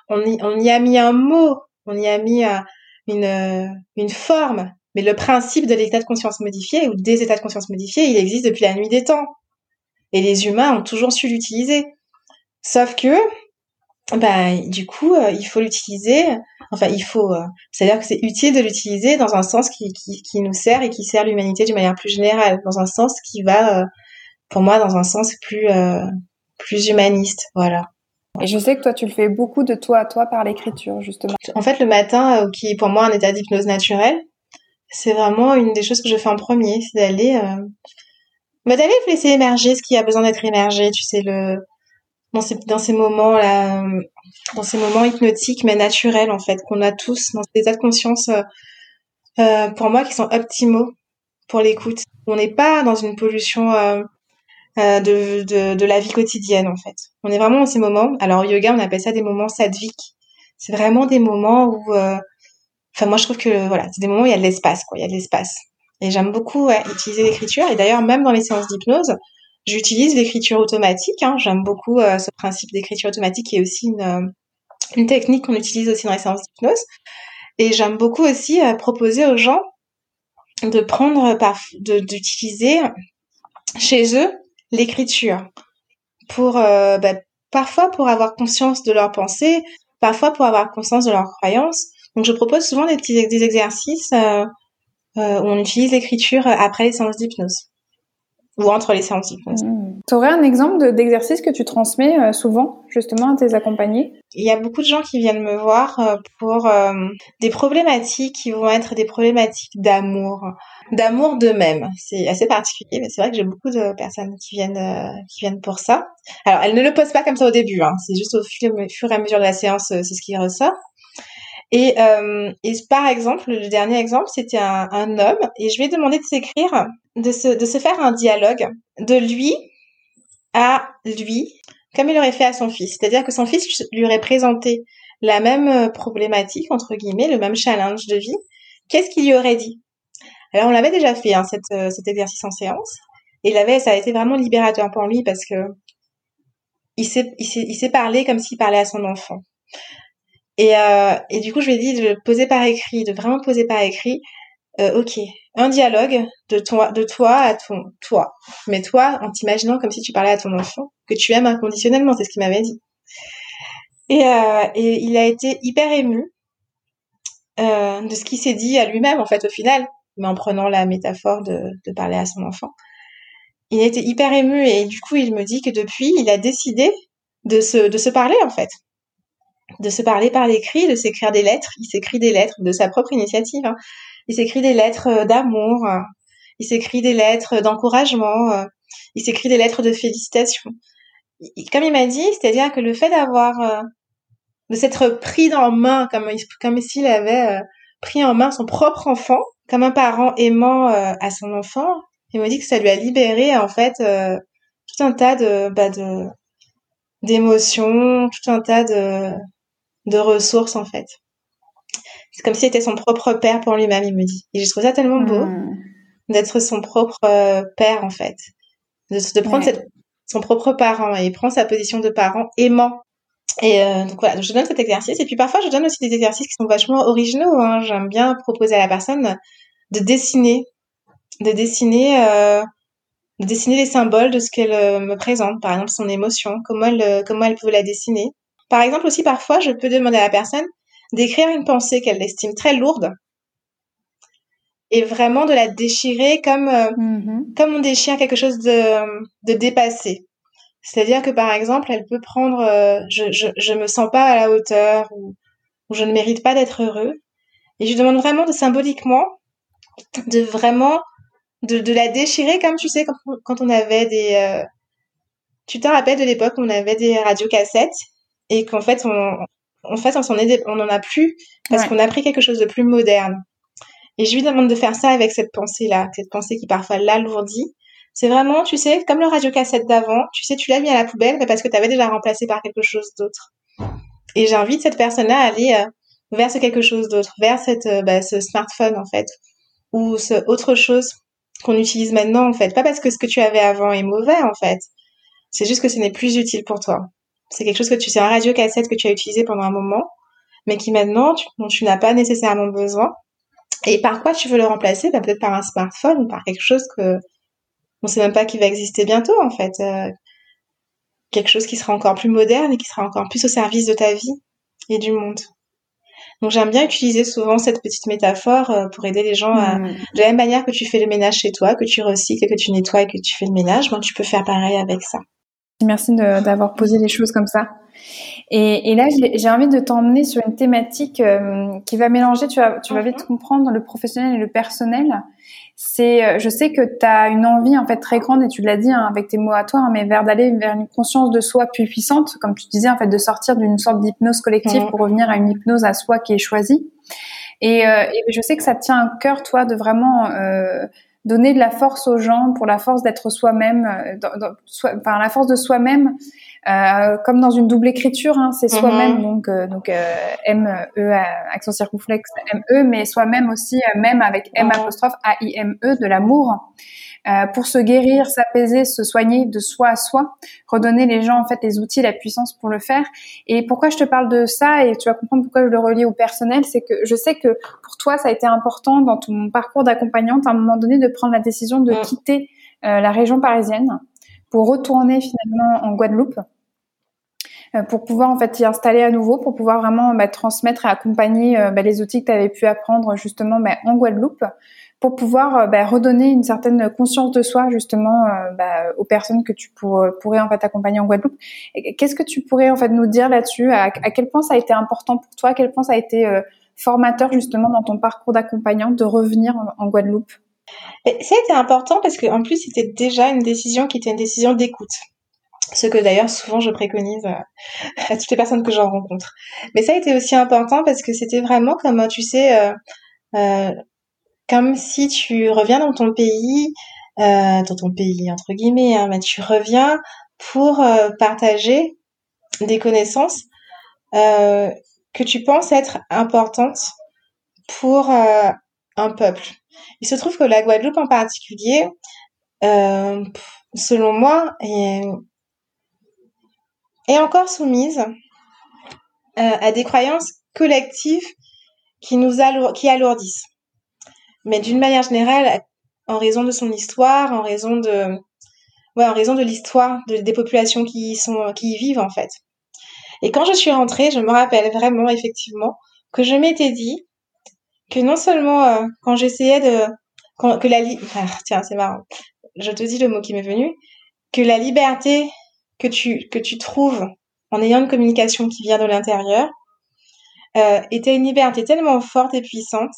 B: On y, on y a mis un mot, on y a mis euh, une euh, une forme, mais le principe de l'état de conscience modifié ou des états de conscience modifiés, il existe depuis la nuit des temps, et les humains ont toujours su l'utiliser. Sauf que bah, du coup, euh, il faut l'utiliser. Enfin, il faut. Euh, c'est-à-dire que c'est utile de l'utiliser dans un sens qui, qui, qui, nous sert et qui sert l'humanité d'une manière plus générale, dans un sens qui va, euh, pour moi, dans un sens plus plus humaniste. Voilà.
A: Et je sais que toi, tu le fais beaucoup de toi à toi par l'écriture, justement.
B: En fait, le matin, qui est pour moi un état d'hypnose naturelle, c'est vraiment une des choses que je fais en premier, c'est d'aller, bah, d'aller laisser émerger ce qui a besoin d'être émergé. Tu sais, le dans ces, dans ces moments-là, dans ces moments hypnotiques mais naturels en fait, qu'on a tous dans ces états de conscience, euh, euh, pour moi, qui sont optimaux pour l'écoute. On n'est pas dans une pollution euh, euh, de, de, la vie quotidienne en fait. On est vraiment dans ces moments. Alors au yoga, on appelle ça des moments sadviques. C'est vraiment des moments où, euh, enfin moi je trouve que voilà, c'est des moments où il y a de l'espace quoi, il y a de l'espace. Et j'aime beaucoup utiliser l'écriture. Et d'ailleurs même dans les séances d'hypnose, J'utilise l'écriture automatique. Hein. J'aime beaucoup euh, ce principe d'écriture automatique qui est aussi une, euh, une technique qu'on utilise aussi dans les séances d'hypnose. Et j'aime beaucoup aussi euh, proposer aux gens de prendre, d'utiliser chez eux l'écriture pour bah, parfois pour avoir conscience de leurs pensées, parfois pour avoir conscience de leurs croyances. Donc je propose souvent des petits des exercices où on utilise l'écriture après les séances d'hypnose ou entre les séances
A: mmh. Tu aurais un exemple d'exercice que tu transmets euh, souvent justement à tes accompagnés?
B: Il y a beaucoup de gens qui viennent me voir euh, pour euh, des problématiques qui vont être des problématiques d'amour, d'amour d'eux-mêmes. C'est assez particulier, mais c'est vrai que j'ai beaucoup de personnes qui viennent qui viennent pour ça. Alors elles ne le posent pas comme ça au début, hein. c'est juste au fur, et à mesure de la séance, c'est ce qui ressort. Et, euh, par exemple, le dernier exemple, c'était un, homme, et je lui ai demandé de s'écrire, de se, faire un dialogue de lui à lui, comme il aurait fait à son fils. C'est-à-dire que son fils lui aurait présenté la même problématique, entre guillemets, le même challenge de vie, qu'est-ce qu'il lui aurait dit? Alors, on l'avait déjà fait, hein, cet exercice en séance. Et ça a été vraiment libérateur pour lui parce que il s'est, parlé comme s'il parlait à son enfant. Et, euh, et du coup, je lui ai dit de poser par écrit, de vraiment poser par écrit, euh, ok, un dialogue de toi, de toi à ton, toi, mais toi en t'imaginant comme si tu parlais à ton enfant, que tu aimes inconditionnellement, c'est ce qu'il m'avait dit. Et, euh, et il a été hyper ému euh, de ce qu'il s'est dit à lui-même, en fait, au final, mais en prenant la métaphore de, de parler à son enfant il était hyper ému et du coup, il me dit que depuis, il a décidé de se, de se parler en fait. De se parler par l'écrit, de s'écrire des lettres. Il s'écrit des lettres de sa propre initiative. Hein. Il s'écrit des lettres euh, d'amour. Il s'écrit des lettres d'encouragement. Euh. Il s'écrit des lettres de félicitations. Comme il m'a dit, c'est-à-dire que le fait d'avoir, euh, de s'être pris en main, comme, comme s'il avait pris en main son propre enfant, comme un parent aimant à son enfant, il m'a dit que ça lui a libéré en fait euh, tout un tas de bah, de d'émotions, tout un tas de de ressources en fait. C'est comme s'il était son propre père pour lui-même, il me dit. Et je trouve ça tellement beau hmm. d'être son propre euh, père en fait, de, de prendre son propre parent et il prend sa position de parent aimant. Et euh, donc voilà, je donne cet exercice et puis parfois je donne aussi des exercices qui sont vachement originaux. Hein. J'aime bien proposer à la personne de dessiner de dessiner euh, de dessiner les symboles de ce qu'elle me présente, par exemple son émotion, comment elle comment elle peut la dessiner. Par exemple aussi parfois je peux demander à la personne d'écrire une pensée qu'elle estime très lourde et vraiment de la déchirer comme mm-hmm. comme on déchire quelque chose de de dépassé. C'est-à-dire que par exemple, elle peut prendre je, je je me sens pas à la hauteur ou, ou je ne mérite pas d'être heureux et je demande vraiment de symboliquement de vraiment de, de la déchirer comme tu sais quand, quand on avait des euh, tu te rappelles de l'époque où on avait des radiocassettes? Et qu'en fait on en fait on s'en est on en a plus parce qu'on a pris quelque chose de plus moderne et je lui demande de faire ça avec cette pensée là cette pensée qui parfois l'alourdit c'est vraiment tu sais comme le radiocassette d'avant tu sais tu l'as mis à la poubelle mais parce que tu avais déjà remplacé par quelque chose d'autre et j'invite cette personne là à aller euh, vers ce quelque chose d'autre vers cette euh, bah, ce smartphone en fait ou ce autre chose qu'on utilise maintenant en fait. Pas parce que ce que tu avais avant est mauvais en fait. C'est juste que ce n'est plus utile pour toi. C'est quelque chose que tu sais un radio cassette que tu as utilisé pendant un moment, mais qui maintenant tu, dont tu n'as pas nécessairement besoin. Et par quoi tu veux le remplacer? Bah, Peut-être par un smartphone ou par quelque chose que on sait même pas qui va exister bientôt en fait. Euh, quelque chose qui sera encore plus moderne et qui sera encore plus au service de ta vie et du monde. Donc j'aime bien utiliser souvent cette petite métaphore euh, pour aider les gens à... Mm. De la même manière que tu fais le ménage chez toi, que tu recycles, que tu nettoies et que tu fais le ménage, ben, tu peux faire pareil avec ça.
A: Merci d'avoir posé les choses comme ça. Et, et là, j'ai envie de t'emmener sur une thématique euh, qui va mélanger, tu vas, tu vas vite mhm. comprendre, le professionnel et le personnel. C'est, euh, je sais que tu as une envie en fait très grande, et tu l'as dit hein, avec tes mots à toi, hein, mais vers d'aller vers une conscience de soi plus puissante, comme tu disais en fait, de sortir d'une sorte d'hypnose collective pour revenir à une hypnose à soi qui est choisie. Et, euh, et je sais que ça te tient à cœur, toi, de vraiment euh, donner de la force aux gens pour la force d'être soi-même, enfin la force de soi-même euh, comme dans une double écriture, hein, c'est soi-même, mhm. donc euh, donc euh, M E accent circonflexe M E, mais soi-même aussi même avec M mhm. apostrophe A I M E de l'amour. Pour se guérir, s'apaiser, se soigner de soi à soi, redonner les gens en fait les outils, la puissance pour le faire. Et pourquoi je te parle de ça et tu vas comprendre pourquoi je le relie au personnel, c'est que je sais que pour toi ça a été important dans ton parcours d'accompagnante à un moment donné de prendre la décision de mm. quitter la région parisienne pour retourner finalement en Guadeloupe euh, pour pouvoir en fait y installer à nouveau, pour pouvoir vraiment bah, transmettre et accompagner euh, bah, les outils que tu avais pu apprendre justement bah, en Guadeloupe, pour pouvoir euh, bah, redonner une certaine conscience de soi justement bah, aux personnes que tu pourrais en fait accompagner en Guadeloupe. Qu'est-ce que tu pourrais en fait nous dire là-dessus? À, quel point ça a été important pour toi, à quel point ça a été formateur justement dans ton parcours d'accompagnant de revenir en, Guadeloupe?
B: Ça a été important parce qu'en plus c'était déjà une décision qui était une décision d'écoute ce que d'ailleurs souvent je préconise à toutes les personnes que j'en rencontre. Mais ça a été aussi important parce que c'était vraiment comme, tu sais, euh, euh, comme si tu reviens dans ton pays, euh, dans ton pays entre guillemets, hein, mais tu reviens pour partager des connaissances que tu penses être importante pour euh, un peuple. Il se trouve que la Guadeloupe en particulier, euh, selon moi, est, est encore soumise euh, à des croyances collectives qui nous qui alourdissent. Mais d'une manière générale, en raison de son histoire, en raison de, ouais, en raison de l'histoire de, des populations qui sont, qui y vivent en fait. Et quand je suis rentrée, je me rappelle vraiment effectivement que je m'étais dit que non seulement euh, quand j'essayais de que la ah, tiens c'est marrant je te dis le mot qui m'est venu que la liberté que tu que tu trouves en ayant une communication qui vient de l'intérieur euh, était une liberté tellement forte et puissante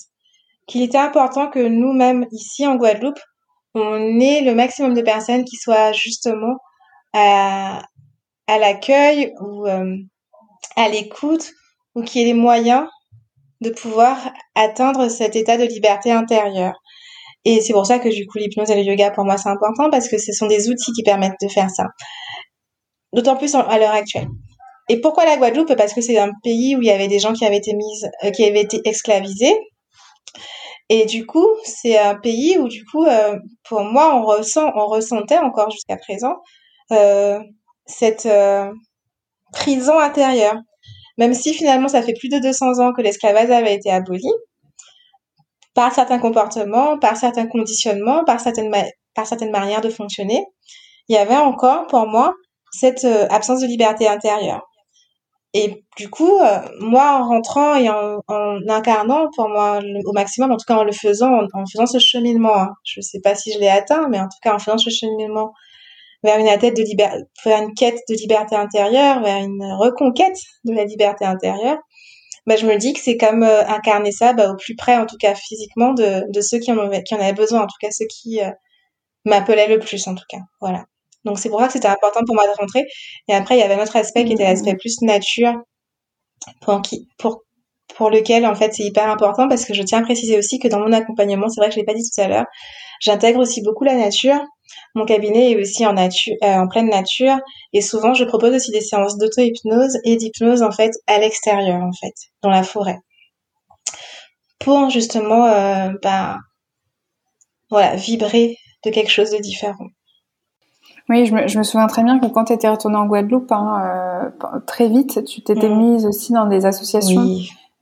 B: qu'il était important que nous-mêmes ici en Guadeloupe on ait le maximum de personnes qui soient justement à, l'accueil ou euh, à l'écoute ou qui aient les moyens de pouvoir atteindre cet état de liberté intérieure. Et c'est pour ça que du coup l'hypnose et le yoga pour moi c'est important parce que ce sont des outils qui permettent de faire ça. D'autant plus à l'heure actuelle. Et pourquoi la Guadeloupe? Parce que c'est un pays où il y avait des gens qui avaient été mis, euh, qui avaient été esclavisés. Et du coup, c'est un pays où du coup, euh, pour moi, on ressent, on ressentait encore jusqu'à présent euh, cette euh, prison intérieure. Même si finalement ça fait plus de 200 ans que l'esclavage avait été aboli, par certains comportements, par certains conditionnements, par certaines, par certaines manières de fonctionner, il y avait encore pour moi cette euh, absence de liberté intérieure. Et du coup, euh, moi, en rentrant et en, incarnant, pour moi, au maximum, en tout cas en le faisant, en, faisant ce cheminement, hein, je ne sais pas si je l'ai atteint, mais en tout cas en faisant ce cheminement vers une, de vers une quête de liberté intérieure, vers une reconquête de la liberté intérieure, bah, je me dis que c'est comme euh, incarner ça bah, au plus près, en tout cas physiquement, de, ceux qui en, avaient, qui en avaient besoin, en tout cas ceux qui euh, m'appelaient le plus, en tout cas. Voilà. Donc c'est pour ça que c'était important pour moi de rentrer. Et après, il y avait un autre aspect qui était l'aspect plus nature, pour, qui, pour, pour lequel, en fait, c'est hyper important parce que je tiens à préciser aussi que dans mon accompagnement, c'est vrai que je l'ai pas dit tout à l'heure, j'intègre aussi beaucoup la nature mon cabinet est aussi en, nature, euh, en pleine nature et souvent je propose aussi des séances d'auto-hypnose et d'hypnose en fait à l'extérieur en fait, dans la forêt. Pour justement euh, bah, voilà, vibrer de quelque chose de différent.
A: Oui, je me, je me souviens très bien que quand tu étais retournée en Guadeloupe, hein, euh, très vite, tu t'étais mm. mise aussi dans des associations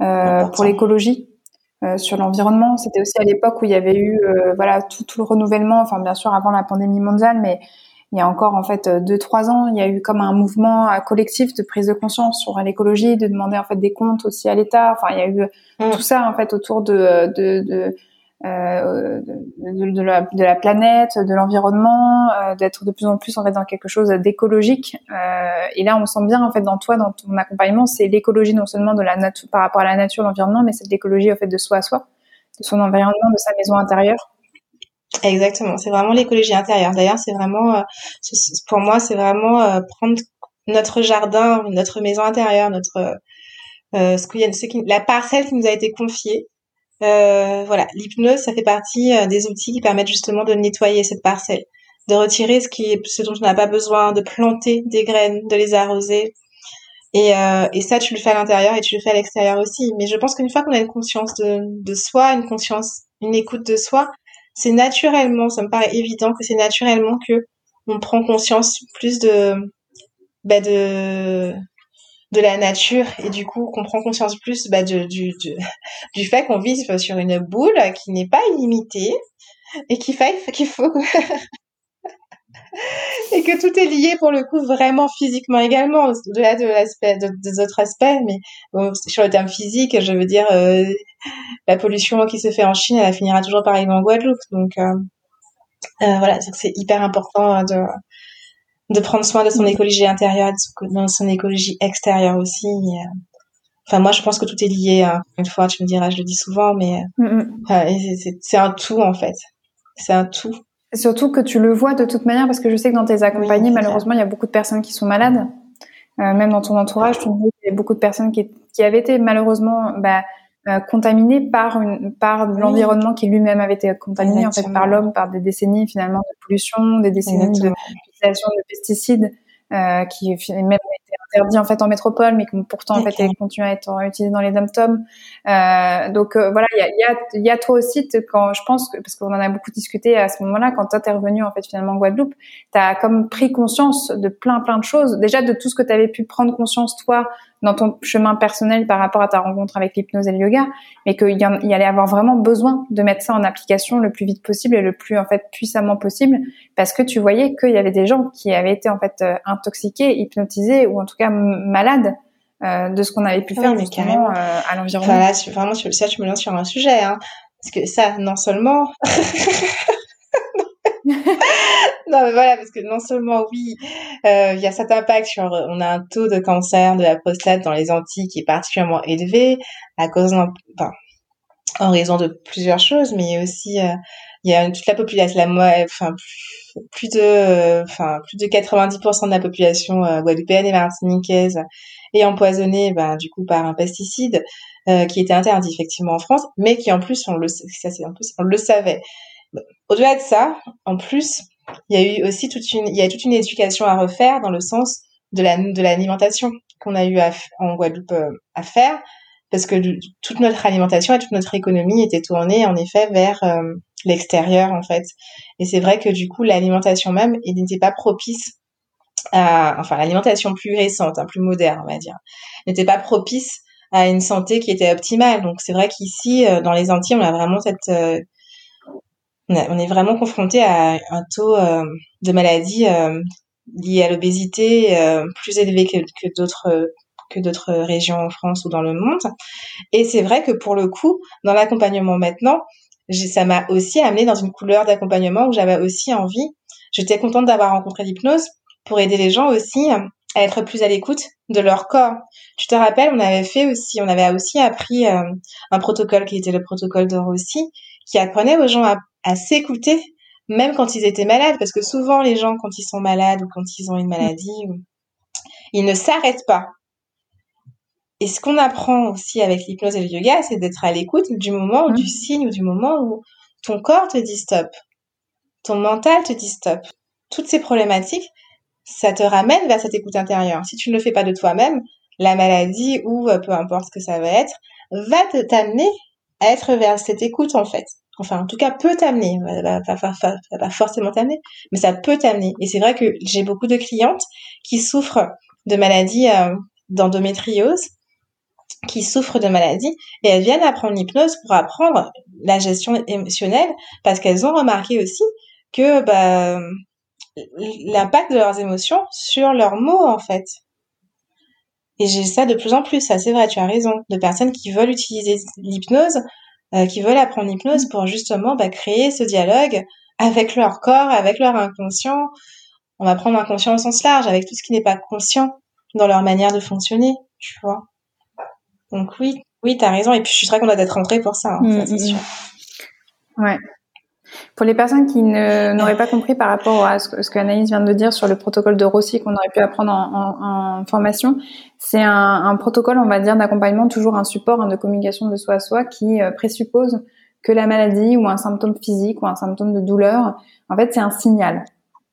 A: euh, pour l'écologie. Euh, sur l'environnement. C'était aussi à l'époque où il y avait eu euh, voilà tout, tout, le renouvellement, enfin bien sûr avant la pandémie mondiale, mais il y a encore en fait deux trois ans, il y a eu comme un mouvement collectif de prise de conscience sur l'écologie, de demander en fait des comptes aussi à l'État. Enfin, il y a eu mmh. tout ça en fait autour de, de, de euh, de, la, de, la, planète, de l'environnement, euh, d'être de plus en plus en fait dans quelque chose d'écologique. Euh, et là, on sent bien en fait dans toi, dans ton accompagnement, c'est l'écologie non seulement de la nature par rapport à la nature, l'environnement, mais c'est l'écologie en fait de soi à soi, de son environnement, de sa maison intérieure.
B: Exactement, c'est vraiment l'écologie intérieure. D'ailleurs, c'est vraiment, euh, pour moi, c'est vraiment euh, prendre notre jardin, notre maison intérieure, notre euh, ce qui, la parcelle qui nous a été confiée euh, voilà, l'hypnose, ça fait partie euh, des outils qui permettent justement de nettoyer cette parcelle, de retirer ce qui est, ce dont on n'a pas besoin, de planter des graines, de les arroser. Et, euh, et ça, tu le fais à l'intérieur et tu le fais à l'extérieur aussi. Mais je pense qu'une fois qu'on a une conscience de, de soi, une conscience, une écoute de soi, c'est naturellement, ça me paraît évident que c'est naturellement que on prend conscience plus de, bah de, de la nature et du coup qu'on prend conscience plus bah, du, du, fait qu'on vit sur une boule qui n'est pas illimitée et qu'il qu'il faut et que tout est lié pour le coup vraiment physiquement également au-delà de l'aspect des autres aspects mais sur le terme physique je veux dire euh, la pollution qui se fait en Chine elle finira toujours par arriver en Guadeloupe. Donc euh, euh, voilà c'est hyper important de de prendre soin de son écologie intérieure, de son écologie extérieure aussi. Euh, enfin, moi, je pense que tout est lié. Hein. Une fois, tu me diras, je le dis souvent, mais mm, mm. c'est un tout en fait. C'est un tout.
A: surtout que tu le vois de toute manière, parce que je sais que dans tes accompagnés, malheureusement, il y a beaucoup de personnes qui sont malades. Euh, même dans ton entourage, tu me dis qu'il y a beaucoup de personnes qui, qui avaient été malheureusement bah, euh, contaminées par une par l'environnement qui lui-même avait été contaminé en fait par l'homme, par des décennies finalement de pollution, des décennies de de pesticides euh, qui même été interdit en fait en métropole, mais qui pourtant en fait continue à être utilisé dans les dom-toms. Euh, donc euh, voilà, il y a, y, a, y a toi aussi quand je pense que parce qu'on en a beaucoup discuté à ce moment-là, quand toi t'es revenu en fait finalement en Guadeloupe, t'as comme pris conscience de plein plein de choses, déjà de tout ce que tu avais pu prendre conscience toi dans ton chemin personnel par rapport à ta rencontre avec l'hypnose et le yoga, mais qu'il y, y, allait avoir vraiment besoin de mettre ça en application le plus vite possible et le plus en fait puissamment possible, parce que tu voyais qu'il y avait des gens qui avaient été en fait euh, intoxiqués, hypnotisés ou en tout cas malades euh, de ce qu'on avait pu faire justement euh, à l'environnement.
B: Enfin, là, vraiment, ça, tu me lances sur un sujet, hein, parce que ça, non seulement non, mais voilà, parce que non seulement, oui, euh, il y a cet impact sur, on a un taux de cancer de la prostate dans les Antilles qui est particulièrement élevé à cause d'un, en raison de plusieurs choses, mais aussi, euh, il y a toute la population, la enfin, plus de, plus de 90% de la population euh, guadeloupéenne et martiniquaise est empoisonnée, ben, du coup, par un pesticide, qui était interdit effectivement en France, mais qui en plus, on le savait. Au-delà de ça, en plus, il y a eu aussi toute une, il y a toute une éducation à refaire dans le sens de la de l'alimentation qu'on a eu en Guadeloupe euh, à faire, parce que toute notre alimentation et toute notre économie était tournée en effet vers euh, l'extérieur en fait. Et c'est vrai que du coup l'alimentation même n'était pas propice à, enfin l'alimentation plus récente, hein, plus moderne on va dire, n'était pas propice à une santé qui était optimale. Donc c'est vrai qu'ici euh, dans les Antilles on a vraiment cette on est vraiment confronté à un taux euh, de maladies euh, liées à l'obésité euh, plus élevé que, que d'autres que d'autres régions en France ou dans le monde. Et c'est vrai que pour le coup, dans l'accompagnement maintenant, ça m'a aussi amené dans une couleur d'accompagnement où j'avais aussi envie. J'étais contente d'avoir rencontré l'hypnose pour aider les gens aussi à être plus à l'écoute de leur corps. Tu te rappelles, on avait fait aussi, on avait aussi appris un protocole qui était le protocole de Rossi, qui apprenait aux gens à à s'écouter, même quand ils étaient malades, parce que souvent les gens, quand ils sont malades ou quand ils ont une maladie, ils ne s'arrêtent pas. Et ce qu'on apprend aussi avec l'hypnose et le yoga, c'est d'être à l'écoute du moment ou du mmh. signe ou du moment où ton corps te dit stop, ton mental te dit stop. Toutes ces problématiques, ça te ramène vers cette écoute intérieure. Si tu ne le fais pas de toi-même, la maladie ou euh, peu importe ce que ça va être, va te t'amener à être vers cette écoute en fait enfin en tout cas peut t'amener, va, pas forcément t'amener, mais ça peut t'amener. Et c'est vrai que j'ai beaucoup de clientes qui souffrent de maladies euh, d'endométriose, qui souffrent de maladies, et elles viennent apprendre l'hypnose pour apprendre la gestion émotionnelle, parce qu'elles ont remarqué aussi que bah, l'impact de leurs émotions sur leurs mots en fait. Et j'ai ça de plus en plus, ça c'est vrai, tu as raison, de personnes qui veulent utiliser l'hypnose euh, qui veulent apprendre l'hypnose pour justement bah, créer ce dialogue avec leur corps, avec leur inconscient. On va prendre inconscient au sens large, avec tout ce qui n'est pas conscient dans leur manière de fonctionner, tu vois. Donc oui, oui, t'as raison. Et puis je suis très contente d'être rentrée pour ça, hein, ça c'est mm, mm, sûr.
A: Mm. Ouais. Pour les personnes qui n'auraient pas compris par rapport à ce ce que Anaïs vient de dire sur le protocole de Rossi qu'on aurait pu apprendre en, en, formation, c'est un, un, protocole, on va dire, d'accompagnement, toujours un support hein, de communication de soi à soi qui euh, présuppose que la maladie ou un symptôme physique ou un symptôme de douleur, en fait, c'est un signal.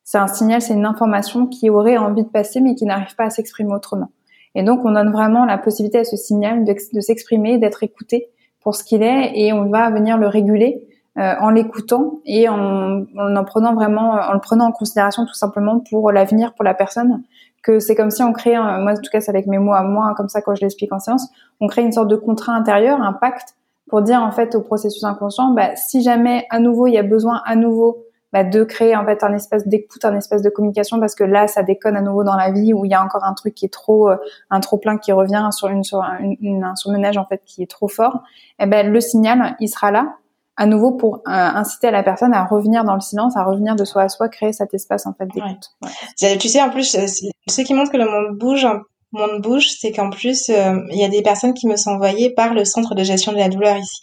A: C'est un signal, c'est une information qui aurait envie de passer mais qui n'arrive pas à s'exprimer autrement. Et donc, on donne vraiment la possibilité à ce signal de s'exprimer, d'être écouté pour ce qu'il est et on va venir le réguler euh, en l'écoutant et en, en, prenant vraiment, en le prenant en considération tout simplement pour l'avenir, pour la personne. Que c'est comme si on crée, moi en tout cas c'est avec mes mots à moi, comme ça quand je l'explique en séance, on crée une sorte de contrat intérieur, un pacte pour dire en fait au processus inconscient, bah, si jamais à nouveau il y a besoin à nouveau bah, de créer en fait un espace d'écoute, un espace de communication parce que là ça déconne à nouveau dans la vie où il y a encore un truc qui est trop euh, un trop plein qui revient sur une sur une, un surmenage en fait qui est trop fort. Et eh ben le signal il sera là à nouveau pour euh, inciter la personne à revenir dans le silence, à revenir de soi à soi, créer cet espace en fait d'écoute.
B: Tu sais en plus euh, ce qui montre que le monde bouge, le monde bouge, c'est qu'en plus euh, il y a des personnes qui me sont envoyées par le centre de gestion de la douleur ici.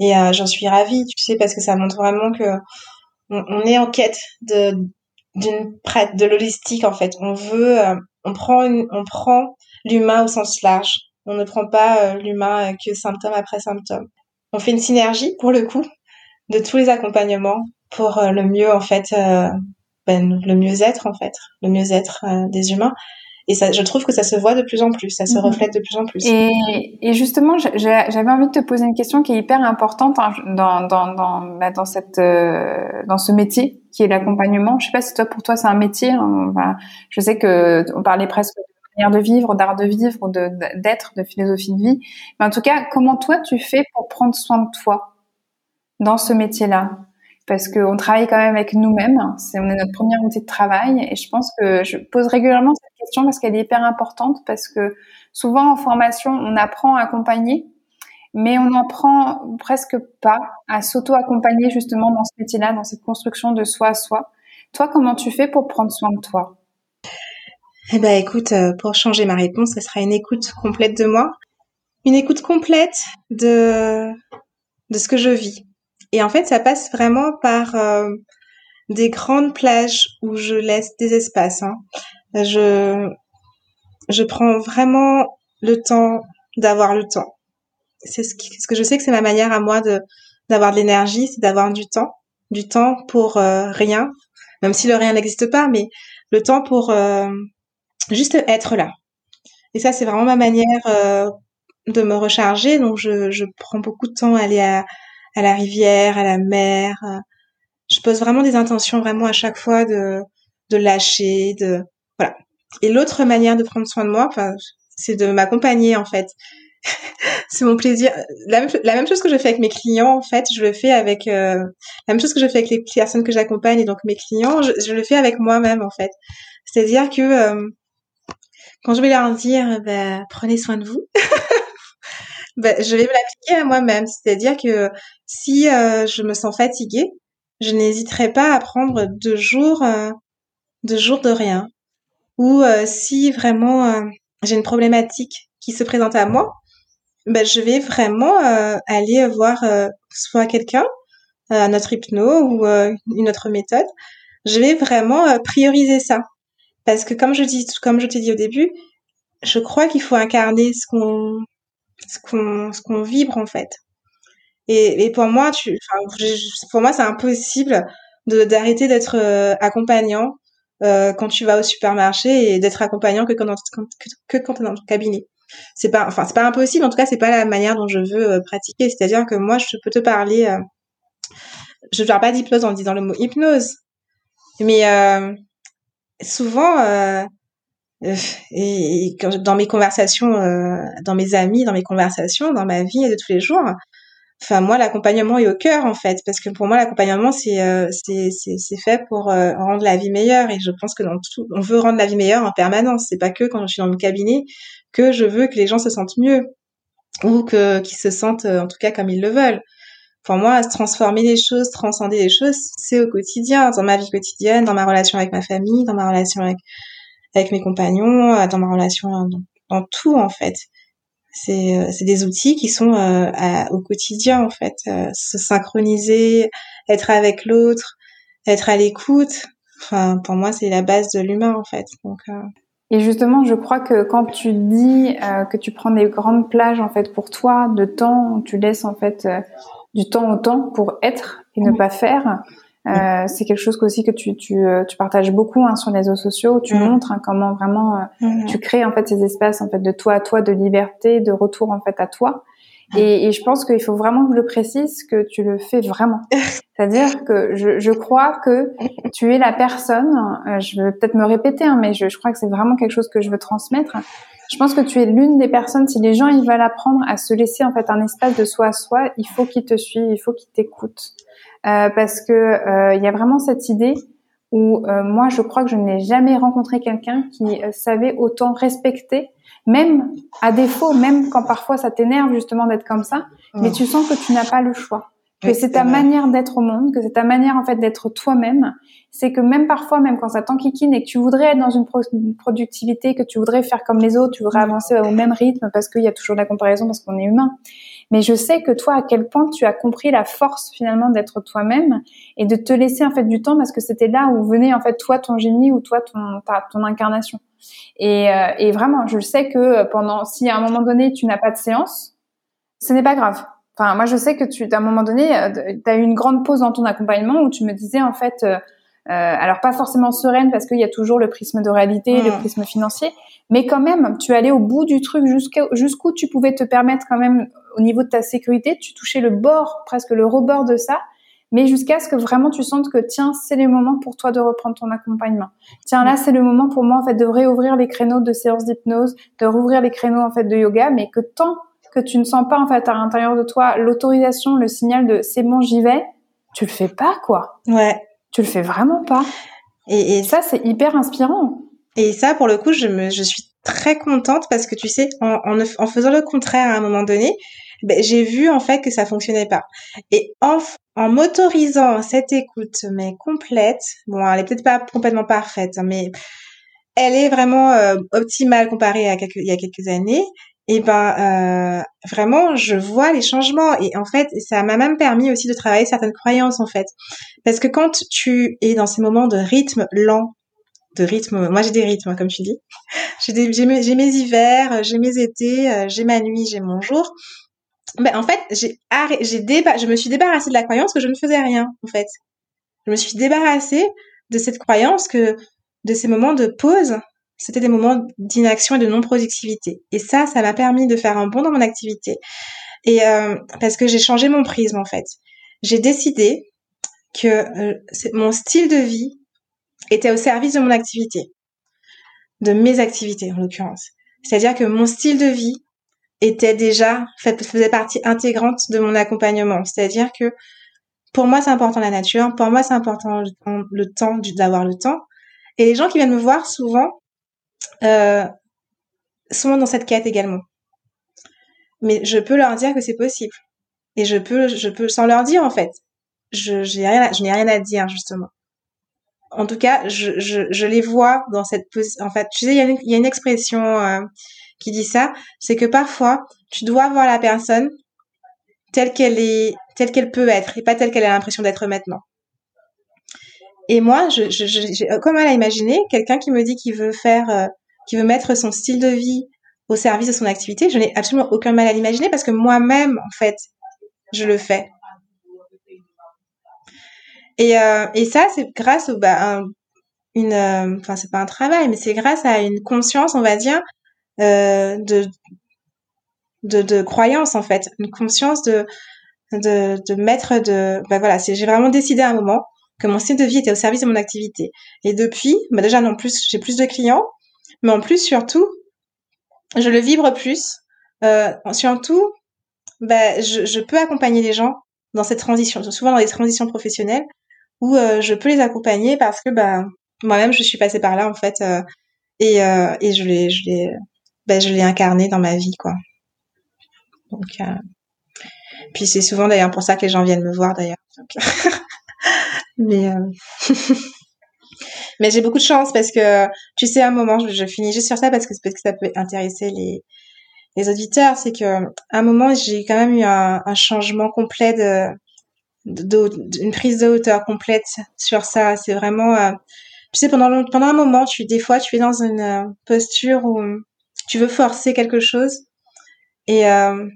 B: Et j'en suis ravie, tu sais, parce que ça montre vraiment que on, est en quête de d'une de l'holistique en fait. On veut, on prend on prend l'humain au sens large. On ne prend pas l'humain que symptôme après symptôme on fait une synergie pour le coup de tous les accompagnements pour euh, le mieux en fait euh, ben, le mieux-être en fait le mieux-être euh, des humains Et ça, je trouve que ça se voit de plus en plus, ça se mhm. reflète de plus en plus.
A: Et, et justement, j'avais envie de te poser une question qui est hyper importante hein, dans, dans, dans, bah, dans, cette, euh, dans ce métier qui est l'accompagnement. Je sais pas si toi, pour toi, c'est un métier. Hein, je sais que on parlait presque de vivre, d'art de vivre, d'être, de philosophie de vie. Mais en tout cas, comment toi, tu fais pour prendre soin de toi dans ce métier-là? Parce qu'on travaille quand même avec nous-mêmes. C'est, on est notre première outil de travail. Et je pense que je pose régulièrement cette question parce qu'elle est hyper importante parce que souvent en formation, on apprend à accompagner, mais on n'en prend presque pas à s'auto-accompagner justement dans ce métier-là, dans cette construction de soi à soi. Toi, comment tu fais pour prendre soin de toi?
B: Eh ben, écoute, euh, pour changer ma réponse, ce sera une écoute complète de moi, une écoute complète de de ce que je vis et en fait, ça passe vraiment par euh, des grandes plages où je laisse des espaces. Hein. Je, je prends vraiment le temps d'avoir le temps. C'est ce, que je sais que c'est ma manière à moi de d'avoir de l'énergie, c'est d'avoir du temps, du temps pour euh, rien, même si le rien n'existe pas, mais le temps pour euh, juste être là. Et ça, c'est vraiment ma manière de me recharger. Donc, je, je prends beaucoup de temps à aller à, à la rivière, à la mer. Euh, je pose vraiment des intentions vraiment à chaque fois de, de lâcher, de voilà. Et l'autre manière de prendre soin de moi, enfin, c'est de m'accompagner en fait. c'est mon plaisir. La même, chose que je fais avec mes clients, en fait, je le fais avec euh, la même chose que je fais avec les personnes que j'accompagne et donc mes clients, je, le fais avec moi-même en fait. C'est-à-dire que euh, quand je vais leur dire, bah, prenez soin de vous, bah, je vais me l'appliquer à moi-même. C'est-à-dire que si euh, je me sens fatiguée, je n'hésiterai pas à prendre deux jours, euh, deux jours de rien. Ou euh, si vraiment j'ai une problématique qui se présente à moi, ben, je vais vraiment aller voir soit quelqu'un, notre hypno ou une autre méthode. Je vais vraiment prioriser ça. Parce que comme je dis, t'ai dit au début, je crois qu'il faut incarner ce qu'on vibre en fait. Et, pour moi, pour moi, c'est impossible d'arrêter d'être euh, accompagnant euh, quand tu vas au supermarché et d'être accompagnant que quand, quand que, quand tu es dans ton cabinet. C'est pas, enfin, c'est pas impossible. En tout cas, c'est pas la manière dont je veux euh, pratiquer. C'est-à-dire que moi, je peux te parler. Je ne parle pas d'hypnose en disant le mot hypnose, mais souvent euh, et, dans mes conversations, euh, dans mes amis, dans mes conversations, dans ma vie de tous les jours, enfin moi l'accompagnement est au cœur en fait, parce que pour moi l'accompagnement c'est euh, fait pour rendre la vie meilleure et je pense que dans tout, on veut rendre la vie meilleure en permanence. C'est pas que quand je suis dans mon cabinet que je veux que les gens se sentent mieux ou que qu'ils se sentent en tout cas comme ils le veulent. Pour moi, transformer les choses, transcender les choses, c'est au quotidien, dans ma vie quotidienne, dans ma relation avec ma famille, dans ma relation avec avec mes compagnons, euh, dans ma relation, euh, dans, tout en fait. C'est euh, des outils qui sont au quotidien en fait, se synchroniser, être avec l'autre, être à l'écoute. Enfin, pour moi, c'est la base de l'humain en fait. Donc
A: et justement, je crois que quand tu dis que tu prends des grandes plages en fait pour toi, de temps, tu laisses en fait du temps au temps pour être et ne pas faire, euh, c'est quelque chose aussi que tu, tu, euh, tu partages beaucoup hein, sur les réseaux sociaux. Tu montres hein, comment vraiment euh, tu crées en fait ces espaces en fait de toi à toi, de liberté, de retour en fait à toi. Et, et je pense qu'il faut vraiment que je le précise que tu le fais vraiment. C'est-à-dire que je, je, crois que tu es la personne. je vais peut-être me répéter, hein, mais je, je crois que c'est vraiment quelque chose que je veux transmettre. Je pense que tu es l'une des personnes. Si les gens ils veulent apprendre à se laisser en fait un espace de soi à soi, il faut qu'ils te suivent, il faut qu'ils t'écoutent. Euh, parce que euh, il y a vraiment cette idée où euh, moi je crois que je n'ai jamais rencontré quelqu'un qui savait autant respecter, même à défaut, même quand parfois ça t'énerve justement d'être comme ça, mais tu sens que tu n'as pas le choix que c'est ta manière d'être au monde, que c'est ta manière en fait d'être toi-même. C'est que même parfois, même quand ça t'enquiquine et que tu voudrais être dans une, productivité, que tu voudrais faire comme les autres, tu voudrais avancer au même rythme parce qu'il y a toujours de la comparaison parce qu'on est humain. Mais je sais que toi, à quel point tu as compris la force finalement d'être toi-même et de te laisser en fait du temps parce que c'était là où venait en fait toi ton génie ou toi ton ton incarnation. Et, euh, et vraiment, je sais que pendant si à un moment donné tu n'as pas de séance, ce n'est pas grave Enfin, moi, je sais que tu, à un moment donné, euh, tu as eu une grande pause dans ton accompagnement où tu me disais, en fait, euh, alors pas forcément sereine parce qu'il y a toujours le prisme de réalité, le prisme financier, mais quand même, tu allais au bout du truc jusqu'où tu pouvais te permettre quand même au niveau de ta sécurité, tu touchais le bord, presque le rebord de ça, mais jusqu'à ce que vraiment tu sentes que tiens, c'est le moment pour toi de reprendre ton accompagnement. Tiens, là, c'est le moment pour moi en fait de réouvrir les créneaux de séance d'hypnose, de rouvrir les créneaux en fait de yoga, mais que tant que tu ne sens pas en fait à l'intérieur de toi l'autorisation, le signal de c'est bon, j'y vais, tu le fais pas quoi.
B: Ouais.
A: Tu le fais vraiment pas. Et, et ça, c'est hyper inspirant.
B: Et ça, pour le coup, je me, je suis très contente parce que tu sais, en, en, en faisant le contraire à un moment donné, ben, j'ai vu en fait que ça fonctionnait pas. Et en, en m'autorisant cette écoute mais complète, bon, elle est peut-être pas complètement parfaite, hein, mais elle est vraiment euh, optimale comparée à quelques, il y a quelques années. Et ben euh, vraiment, je vois les changements et en fait, ça m'a même permis aussi de travailler certaines croyances en fait, parce que quand tu es dans ces moments de rythme lent de rythme. Moi, j'ai des rythmes, comme tu dis. J'ai mes, mes, hivers, j'ai mes étés, euh, j'ai ma nuit, j'ai mon jour. Ben, en fait, j'ai j'ai je me suis débarrassée de la croyance que je ne faisais rien, en fait. Je me suis débarrassée de cette croyance que de ces moments de pause, c'était des moments d'inaction et de non-productivité. Et ça, ça m'a permis de faire un bond dans mon activité. Et euh, parce que j'ai changé mon prisme, en fait. J'ai décidé que euh, mon style de vie était au service de mon activité, de mes activités en l'occurrence. C'est-à-dire que mon style de vie était déjà, fait, faisait partie intégrante de mon accompagnement. C'est-à-dire que pour moi, c'est important la nature, pour moi, c'est important le temps, d'avoir le temps. Et les gens qui viennent me voir souvent sont dans cette quête également. Mais je peux leur dire que c'est possible. Et je peux, je peux, sans leur dire en fait, je, je n'ai rien à dire justement en tout cas, je, les vois dans cette position. En fait, tu sais, il y, a une, y a une expression euh, qui dit ça, c'est que parfois, tu dois voir la personne telle qu'elle est, telle qu'elle peut être, et pas telle qu'elle a l'impression d'être maintenant. Et moi, je, je, j'ai comme elle quelqu'un qui me dit qu'il veut faire, euh, qui veut mettre son style de vie au service de son activité, je n'ai absolument aucun mal à l'imaginer parce que moi-même, en fait, je le fais. Et, euh, et ça, c'est grâce au, bah, une, euh, enfin, c'est pas un travail, mais c'est grâce à une conscience, on va dire, euh, de, de, de croyance, en fait. Une conscience de, de, de mettre de, bah voilà, j'ai vraiment décidé à un moment que mon style de vie était au service de mon activité. Et depuis, bah déjà, non plus, j'ai plus de clients, mais en plus, surtout, je le vibre plus. Euh, surtout, bah, je, peux accompagner les gens dans cette transition, souvent dans des transitions professionnelles, où euh, je peux les accompagner parce que bah moi-même je suis passée par là en fait euh, et euh, et je l'ai je l'ai bah, je l'ai incarné dans ma vie quoi. Donc puis c'est souvent d'ailleurs pour ça que les gens viennent me voir d'ailleurs. Mais mais j'ai beaucoup de chance parce que tu sais à un moment je, finis juste sur ça parce que peut-être que ça peut intéresser les les auditeurs, c'est que un moment j'ai quand même eu un, un changement complet de une prise de hauteur complète sur ça. C'est vraiment, euh, tu sais, pendant pendant un moment, tu des fois, tu es dans une euh, posture où tu veux forcer quelque chose et euh,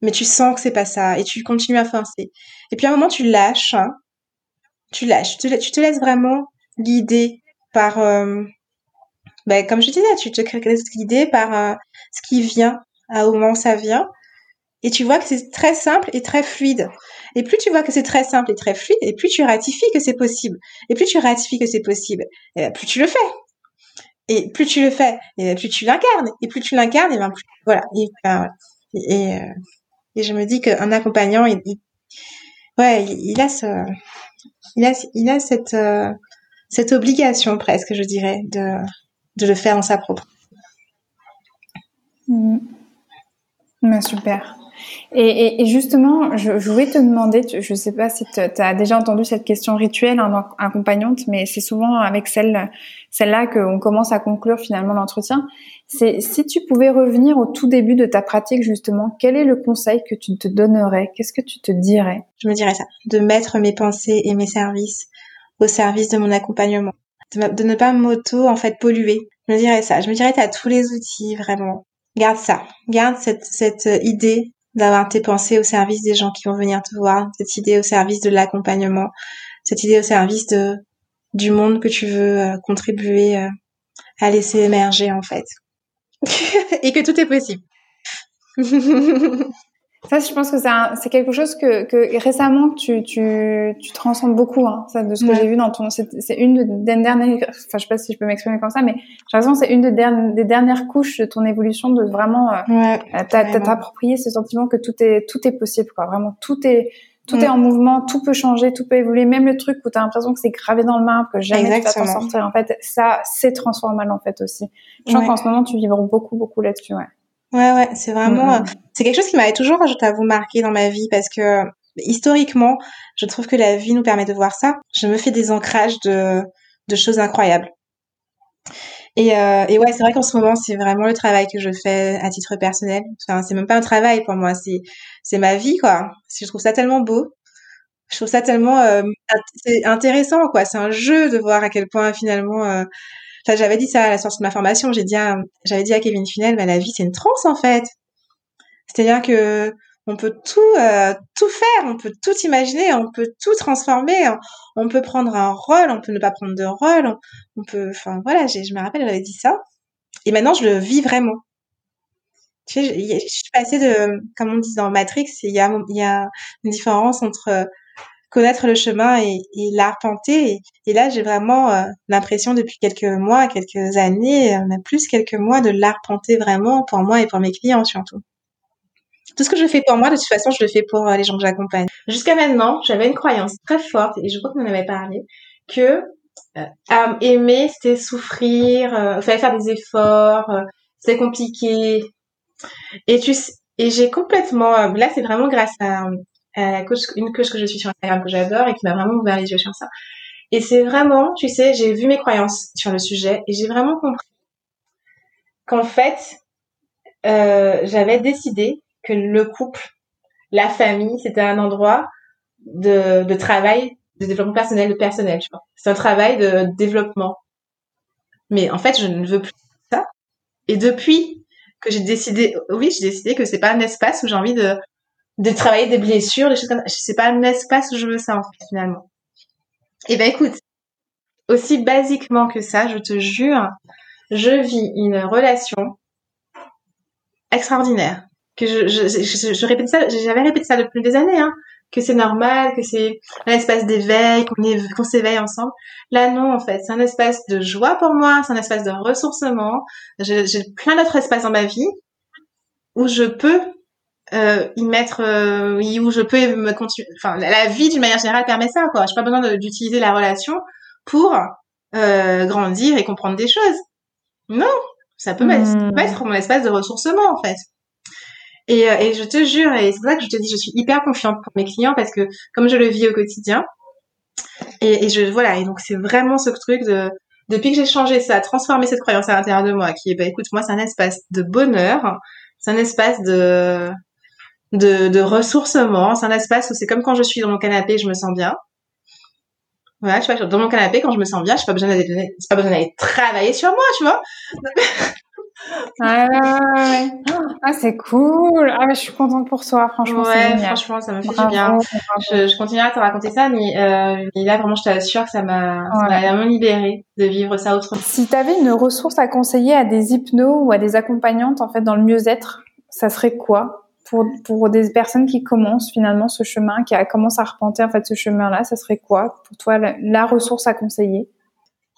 B: mais tu sens que c'est pas ça et tu continues à forcer. Et puis à un moment, tu lâches, hein. Tu lâches, tu tu te laisses vraiment guider par, ben, comme je disais, tu te laisses guider par ce qui vient à au moment où ça vient. Et tu vois que c'est très simple et très fluide. Et plus tu vois que c'est très simple et très fluide, et plus tu ratifies que c'est possible. Et plus tu ratifies que c'est possible, et plus tu le fais. Et plus tu le fais, et plus tu l'incarnes. Et plus tu l'incarnes, et ben plus, voilà. Et, et, euh, et, je me dis qu'un accompagnant, il, ouais, il, a ce, il a, il a cette, euh, cette obligation presque, je dirais, de, de le faire en sa propre.
A: Mmh. super. Et, justement, je, voulais te demander, je ne sais pas si tu as déjà entendu cette question rituelle en accompagnante, mais c'est souvent avec celle, celle-là qu'on commence à conclure finalement l'entretien. C'est si tu pouvais revenir au tout début de ta pratique justement, quel est le conseil que tu te donnerais? Qu'est-ce que tu te dirais?
B: Je me dirais ça, de mettre mes pensées et mes services au service de mon accompagnement, de, ne pas m'auto en fait polluer. Je me dirais ça. Je me dirais tu as tous les outils vraiment. Garde ça, garde cette, cette idée d'avoir tes pensées au service des gens qui vont venir te voir, cette idée au service de l'accompagnement, cette idée au service de du monde que tu veux contribuer à laisser émerger en fait. et que tout est possible.
A: Ça, je pense que c'est quelque chose que, que récemment tu, tu, beaucoup. Hein, ça, de ce que j'ai vu dans ton, c'est une des dernières, enfin, je sais pas si je peux m'exprimer comme ça, mais j'ai l'impression c'est une des, dernières, des dernières couches de ton évolution de vraiment euh, ouais, euh, t'approprier ce sentiment que tout est tout est possible, quoi. Vraiment, tout est tout est mm. en mouvement, tout peut changer, tout peut évoluer. Même le truc où tu as l'impression que c'est gravé dans le marbre, que jamais tu vas t'en sortir. En fait, ça, c'est transformable en fait aussi. Je pense qu'en ce moment, tu vibres beaucoup, beaucoup là-dessus. Ouais.
B: Ouais, ouais, c'est vraiment, mm, mm. Euh, c'est quelque chose qui m'avait toujours, je t'avoue, marqué dans ma vie parce que historiquement, je trouve que la vie nous permet de voir ça. Je me fais des ancrages de, de choses incroyables. Et, euh, et ouais, c'est vrai qu'en ce moment, c'est vraiment le travail que je fais à titre personnel. Enfin, c'est même pas un travail pour moi, c'est c'est ma vie quoi. Je trouve ça tellement beau. Je trouve ça tellement euh, intéressant quoi. C'est un jeu de voir à quel point finalement. Euh... Enfin, j'avais dit ça à la sortie de ma formation. J'ai dit, j'avais dit à Kevin Finel, bah, la vie c'est une transe en fait. C'est-à-dire que on peut tout euh, tout faire, on peut tout imaginer, on peut tout transformer, on, peut prendre un rôle, on peut ne pas prendre de rôle, on, peut, enfin voilà, je me rappelle, j'avais dit ça, et maintenant je le vis vraiment. Tu sais, je, suis passée de, comme on dit dans Matrix, il y a une différence entre euh, connaître le chemin et, et l'arpenter, et, là j'ai vraiment euh, l'impression depuis quelques mois, quelques années, même plus quelques mois, de l'arpenter vraiment pour moi et pour mes clients surtout. Tout ce que je fais pour moi, de toute façon, je le fais pour euh, les gens que j'accompagne. Jusqu'à maintenant, j'avais une croyance très forte, et je crois qu'on en avait parlé, que euh, aimer, c'était souffrir, euh, faire des efforts, c'était compliqué. Et tu et j'ai complètement, là, c'est vraiment grâce à, à la coach, une coach que je suis sur Instagram que j'adore et qui m'a vraiment ouvert les yeux sur ça. Et c'est vraiment, tu sais, j'ai vu mes croyances sur le sujet et j'ai vraiment compris qu'en fait, j'avais décidé que le couple, la famille, c'était un endroit de, de travail, de développement personnel, de personnel, vois. C'est un travail de développement. Mais en fait, je ne veux plus ça. Et depuis que j'ai décidé, oui, j'ai décidé que c'est pas un espace où j'ai envie de, de travailler des blessures, des choses comme ça. C'est pas un espace où je veux ça, en fait, finalement. Et eh ben, écoute, aussi basiquement que ça, je te jure, je vis une relation extraordinaire que je, je, je, je répète ça, j'avais répété ça depuis des années, hein, que c'est normal, que c'est un espace d'éveil, qu'on qu'on s'éveille ensemble. Là, non, en fait, c'est un espace de joie pour moi, c'est un espace de ressourcement. J'ai plein d'autres espaces dans ma vie où je peux euh, y mettre, euh, où je peux me continuer. Enfin, la vie d'une manière générale permet ça, quoi. J'ai pas besoin d'utiliser la relation pour euh, grandir et comprendre des choses. Non, ça peut, ça peut hmm. être mon espace de ressourcement, en fait. Et, euh, et je te jure, et c'est pour ça que je te dis, je suis hyper confiante pour mes clients parce que comme je le vis au quotidien, et, je voilà, et donc c'est vraiment ce truc de depuis que j'ai changé ça, transformé cette croyance à l'intérieur de moi, qui est, bah écoute, moi c'est un espace de bonheur, c'est un espace de de, de ressourcement, c'est un espace où c'est comme quand je suis dans mon canapé, je me sens bien. Voilà, tu vois, dans mon canapé, quand je me sens bien, je pas besoin d'aller, pas besoin d'aller travailler sur moi, tu vois.
A: Ah, ah c'est cool. Ah, mais je suis contente pour toi, franchement.
B: Ouais, franchement, ça me fait du bien. Je, je continuerai à te raconter ça, mais, euh, mais là, vraiment, je t'assure que ça m'a vraiment libérée de vivre ça autrement.
A: Si tu avais une ressource à conseiller à des hypnos ou à des accompagnantes, en fait, dans le mieux-être, ça serait quoi? Pour, pour des personnes qui commencent finalement ce chemin, qui commencent à repenter en fait ce chemin-là, ça serait quoi? Pour toi la ressource à conseiller?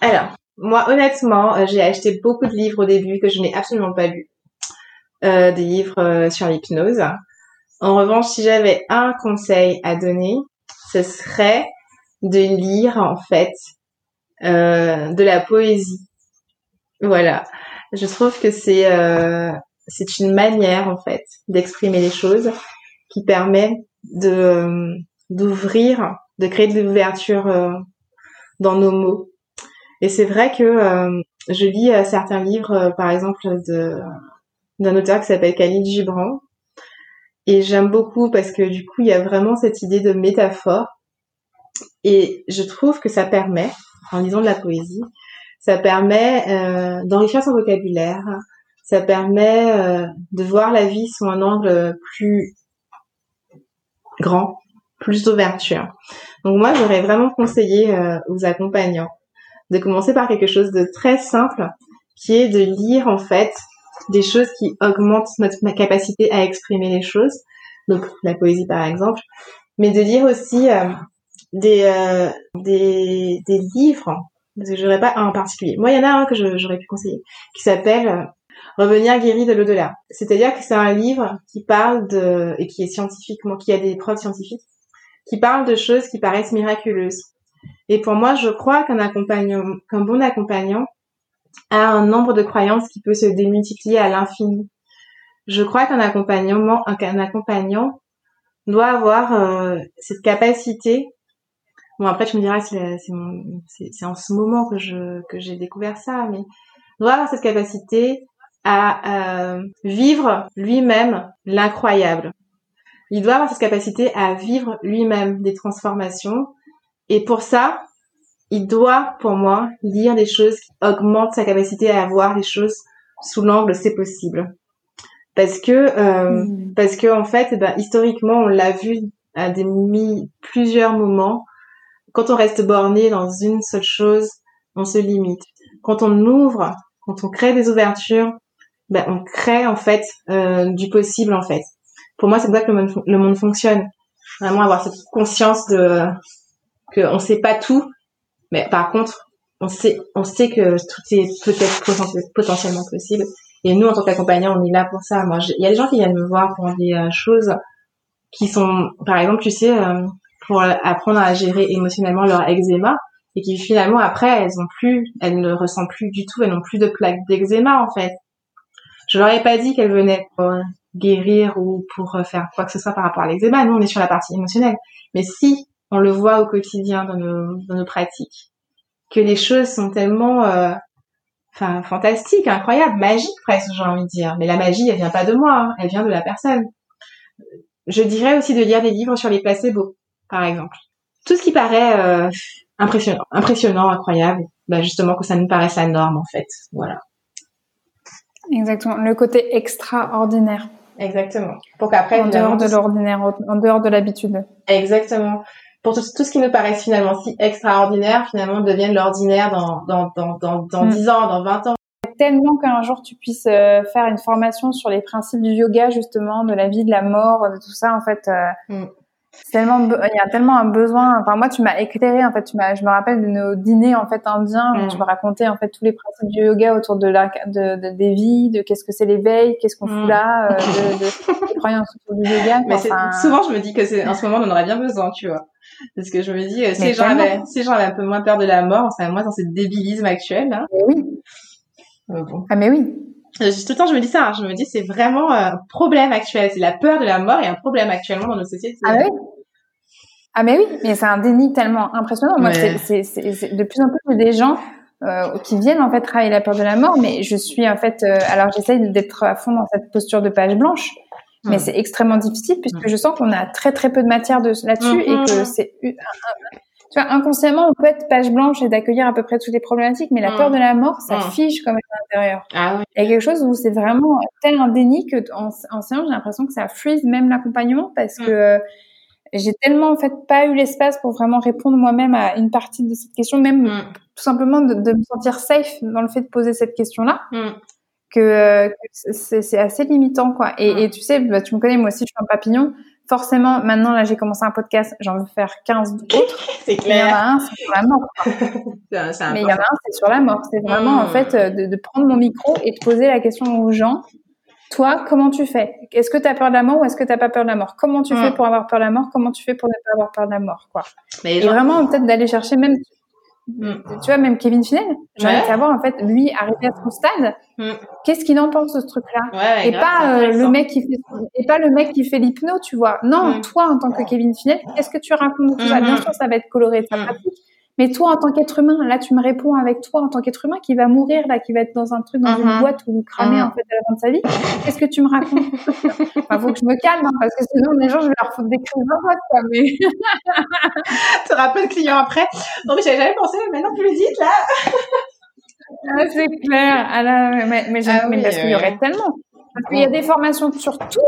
B: Alors, moi, honnêtement, euh, j'ai acheté beaucoup de livres au début que je n'ai absolument pas lus. Euh, des livres euh, sur l'hypnose. En revanche, si j'avais un conseil à donner, ce serait de lire en fait de la poésie. Voilà. Je trouve que c'est c'est une manière en fait d'exprimer les choses qui permet de d'ouvrir, de créer de l'ouverture dans nos mots et c'est vrai que euh, je lis euh, certains livres, euh, par exemple, d'un auteur qui s'appelle Khalil Gibran. Et j'aime beaucoup parce que du coup, il y a vraiment cette idée de métaphore. Et je trouve que ça permet, en lisant de la poésie, ça permet d'enrichir son vocabulaire, ça permet de voir la vie sous un angle plus grand, plus d'ouverture. Donc moi, j'aurais vraiment conseillé aux accompagnants de commencer par quelque chose de très simple, qui est de lire en fait des choses qui augmentent notre capacité à exprimer les choses. Donc la poésie par exemple, mais de lire aussi euh, des, euh, des des livres. Parce que j'aurais pas un en particulier. Moi, il y en a un que j'aurais pu conseiller, qui s'appelle euh, Revenir guéri de l'au-delà. C'est-à-dire que c'est un livre qui parle de et qui est scientifiquement, qui a des preuves scientifiques, qui parle de choses qui paraissent miraculeuses. Et pour moi, je crois qu'un bon accompagnant a un nombre de croyances qui peut se démultiplier à l'infini. Je crois qu'un accompagnant doit avoir euh, cette capacité. Bon après tu me diras c'est c'est en ce moment que j'ai découvert ça, mais doit avoir cette capacité à vivre lui-même l'incroyable. Il doit avoir cette capacité à vivre lui-même des transformations. Et pour ça, il doit, pour moi, lire des choses qui augmentent sa capacité à voir les choses sous l'angle c'est possible. Parce que, euh, mm. parce que en fait, eh ben, historiquement, on l'a vu à des plusieurs moments. Quand on reste borné dans une seule chose, on se limite. Quand on ouvre, quand on crée des ouvertures, ben, on crée en fait euh, du possible en fait. Pour moi, c'est comme ça que le monde, le monde fonctionne. Vraiment avoir cette conscience de que on sait pas tout, mais par contre, on sait, on sait que tout est peut-être potentiellement possible. Et nous, en tant qu'accompagnants, on est là pour ça. Moi, il y a des gens qui viennent me voir pour des euh, choses qui sont, par exemple, tu sais, euh, pour apprendre à gérer émotionnellement leur eczéma et qui finalement après elles ont plus, elles ne ressentent plus du tout, elles n'ont plus de plaques d'eczéma en fait. Je leur ai pas dit qu'elles venaient pour guérir ou pour faire quoi que ce soit par rapport à l'eczéma. Nous, on est sur la partie émotionnelle. Mais si on le voit au quotidien dans nos, dans nos pratiques, que les choses sont tellement euh, enfin fantastiques, incroyables, magiques presque, j'ai envie de dire. Mais la magie, elle vient pas de moi, hein, elle vient de la personne. Je dirais aussi de lire des livres sur les placebos, par exemple. Tout ce qui paraît euh, impressionnant, impressionnant, incroyable, bah justement que ça nous paraisse la norme en fait. Voilà.
A: Exactement, le côté extraordinaire.
B: Exactement. Pour qu'après
A: en dehors de l'ordinaire, en dehors de l'habitude.
B: Exactement pour tout, ce qui nous paraît finalement si extraordinaire, finalement devienne l'ordinaire dans, dans, dans, dans, dans 10 mm. ans, dans 20 ans.
A: Tellement qu'un jour tu puisses euh, faire une formation sur les principes du yoga, justement, de la vie, de la mort, de tout ça, en fait. Euh, mm. tellement, il y a tellement un besoin. Enfin, moi, tu m'as éclairé. En fait, tu m'as, je me rappelle de nos dîners en fait indiens où mm. tu me racontais en fait tous les principes du yoga autour de la, de, de des vies, de qu'est-ce que c'est l'éveil, qu'est-ce qu'on fout là, euh, de, de, des croyances autour du yoga.
B: Mais souvent, je me dis que c'est en ce moment, on en aurait bien besoin, tu vois. Parce que je me dis, euh, si les, gens avaient, si les gens avaient un peu moins peur de la mort, on serait moins dans ce débilisme actuel. Hein.
A: Mais oui.
B: Euh,
A: ah mais oui.
B: Euh, tout le temps, je me dis ça. Hein. je me dis, c'est vraiment un problème actuel. C'est la peur de la mort et un problème actuellement dans nos sociétés.
A: Ah oui. Ah mais oui, mais c'est un déni tellement impressionnant. Moi, c'est, c'est, de plus en plus des gens euh, qui viennent en fait travailler la peur de la mort, mais je suis en fait, alors j'essaye d'être à fond dans cette posture de page blanche, mais c'est extrêmement difficile puisque je sens qu'on a très très peu de matière là-dessus et que c'est tu vois inconsciemment on peut être page blanche et d'accueillir à peu près toutes les problématiques mais la peur de la mort ça fige quand même à l'intérieur. Ah il y a quelque chose où c'est vraiment tel un déni que en, en séance j'ai l'impression que ça freeze même l'accompagnement parce que euh, j'ai tellement en fait pas eu l'espace pour vraiment répondre moi-même à une partie de cette question même tout simplement de, de, me sentir safe dans le fait de poser cette question que, c'est assez limitant quoi. Et, et tu sais, bah, tu me connais, moi aussi je suis un papillon. Forcément, maintenant là j'ai commencé un podcast, j'en veux faire 15 autres.
B: c'est clair. Mais il y en
A: a un, c'est sur la mort. Mais il y en a un, c'est sur la mort. C'est vraiment en mmh. fait euh, de, de, prendre mon micro et de poser la question aux gens. Toi, comment tu fais? Est-ce que tu as peur de la mort ou est-ce que tu n'as pas peur de la mort? Comment tu fais mmh. pour avoir peur de la mort? Comment tu fais pour ne pas avoir peur de la mort quoi? Mais Et vraiment peut-être d'aller chercher même Mm. Tu vois, même Kevin Finel, j'ai envie de savoir, en fait, lui, arrivé à son stade, mm. qu'est-ce qu'il en pense de ce truc-là? Et pas euh, le mec qui fait, et pas le mec qui fait l'hypno, tu vois. Non, mm. toi, en tant que Kevin Finel, qu'est-ce que tu racontes? De tout ça Bien mm-hmm. sûr, ça va être coloré sa pratique, mais toi, en tant qu'être humain, là, tu me réponds avec toi, en tant qu'être humain, qui va mourir, là, qui va être dans un truc, dans une uh-huh. boîte ou cramer, uh-huh. en fait, à la fin de sa vie. Qu'est-ce que tu me racontes? Enfin, faut que je me calme, hein, parce que sinon, les gens, je vais leur foutre des crises en face, quoi. Mais...
B: tu auras pas de clients après. Non, mais j'avais jamais pensé, mais maintenant que vous le dites, là.
A: ah, c'est clair. Ah, là, mais, mais, ah mais parce qu'il y aurait tellement. Parce qu'il y a des formations sur tout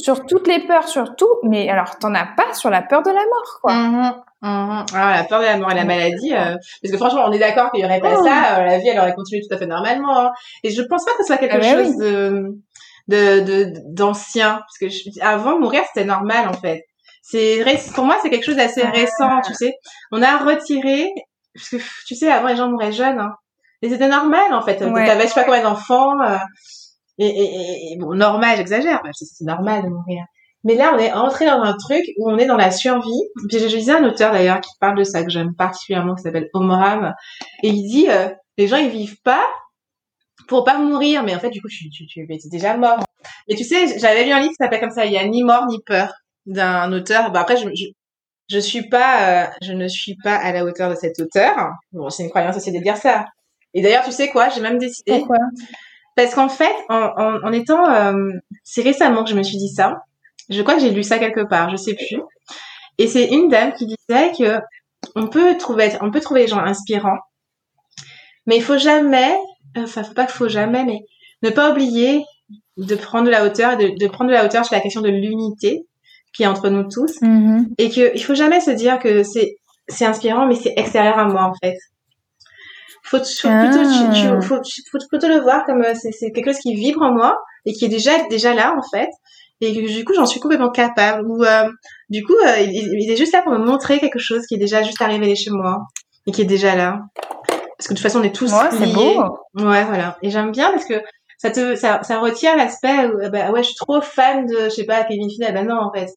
A: sur toutes les peurs, sur tout, mais alors t'en as pas sur la peur de la mort, quoi.
B: Mhm, mhm. Ah, la peur de la mort et la maladie, euh, parce que franchement, on est d'accord qu'il y aurait pas
A: Oh.
B: ça, euh, la vie elle aurait continué tout à fait normalement. hein. Et je pense pas que ce soit quelque
A: Ah bah
B: chose de de de- d'ancien, parce que je- avant mourir c'était normal en fait. C'est pour moi c'est quelque chose d'assez
A: Ah.
B: récent, tu sais. On a retiré, parce que tu sais avant les gens mouraient jeunes, hein. et c'était normal en fait.
A: Ouais.
B: T'avais je sais pas combien d'enfants. euh, et, et, bon, normal, j'exagère, c'est normal de mourir. Mais là, on est entré dans un truc où on est dans la survie. Puis je, lisais un auteur d'ailleurs qui parle de ça que j'aime particulièrement, qui s'appelle Omram, et il dit euh, les gens ils vivent pas pour pas mourir, mais en fait du coup tu tu tu t'es déjà mort. Et tu sais, j'avais lu un livre qui s'appelle comme ça, il y a ni mort ni peur d'un auteur. Bah après je, je je suis pas euh, je ne suis pas à la hauteur de cet auteur. Bon, c'est une croyance aussi de dire ça. Et d'ailleurs, tu sais quoi, j'ai même décidé
A: Pourquoi?
B: Parce qu'en fait, en, en, en étant, euh, c'est récemment que je me suis dit ça. Je crois que j'ai lu ça quelque part, je sais plus. Et c'est une dame qui disait que on peut trouver, on peut trouver les gens inspirants, mais il faut jamais, enfin, faut pas qu'il faut jamais, mais ne pas oublier de prendre de la hauteur, de, de prendre de la hauteur sur la question de l'unité qui est entre nous tous,
A: Mhm.
B: et que il faut jamais se dire que c'est c'est inspirant, mais c'est extérieur à moi en fait. Faut, faut
A: Ah.
B: plutôt, tu- tu- faut, faut plutôt le voir comme euh, c'est c'est quelque chose qui vibre en moi et qui est déjà déjà là en fait, et du coup j'en suis complètement capable. Ou euh, du coup euh, il, il est juste là pour me montrer quelque chose qui est déjà juste arrivé chez moi et qui est déjà là. Parce que de toute façon on est tous
A: Ouais, c'est
B: liés.
A: beau.
B: Ouais, voilà. Et j'aime bien parce que ça te, ça, ça retire l'aspect où, euh, bah ouais, je suis trop fan de, je sais pas, Kevin Finel. Bah non, en fait.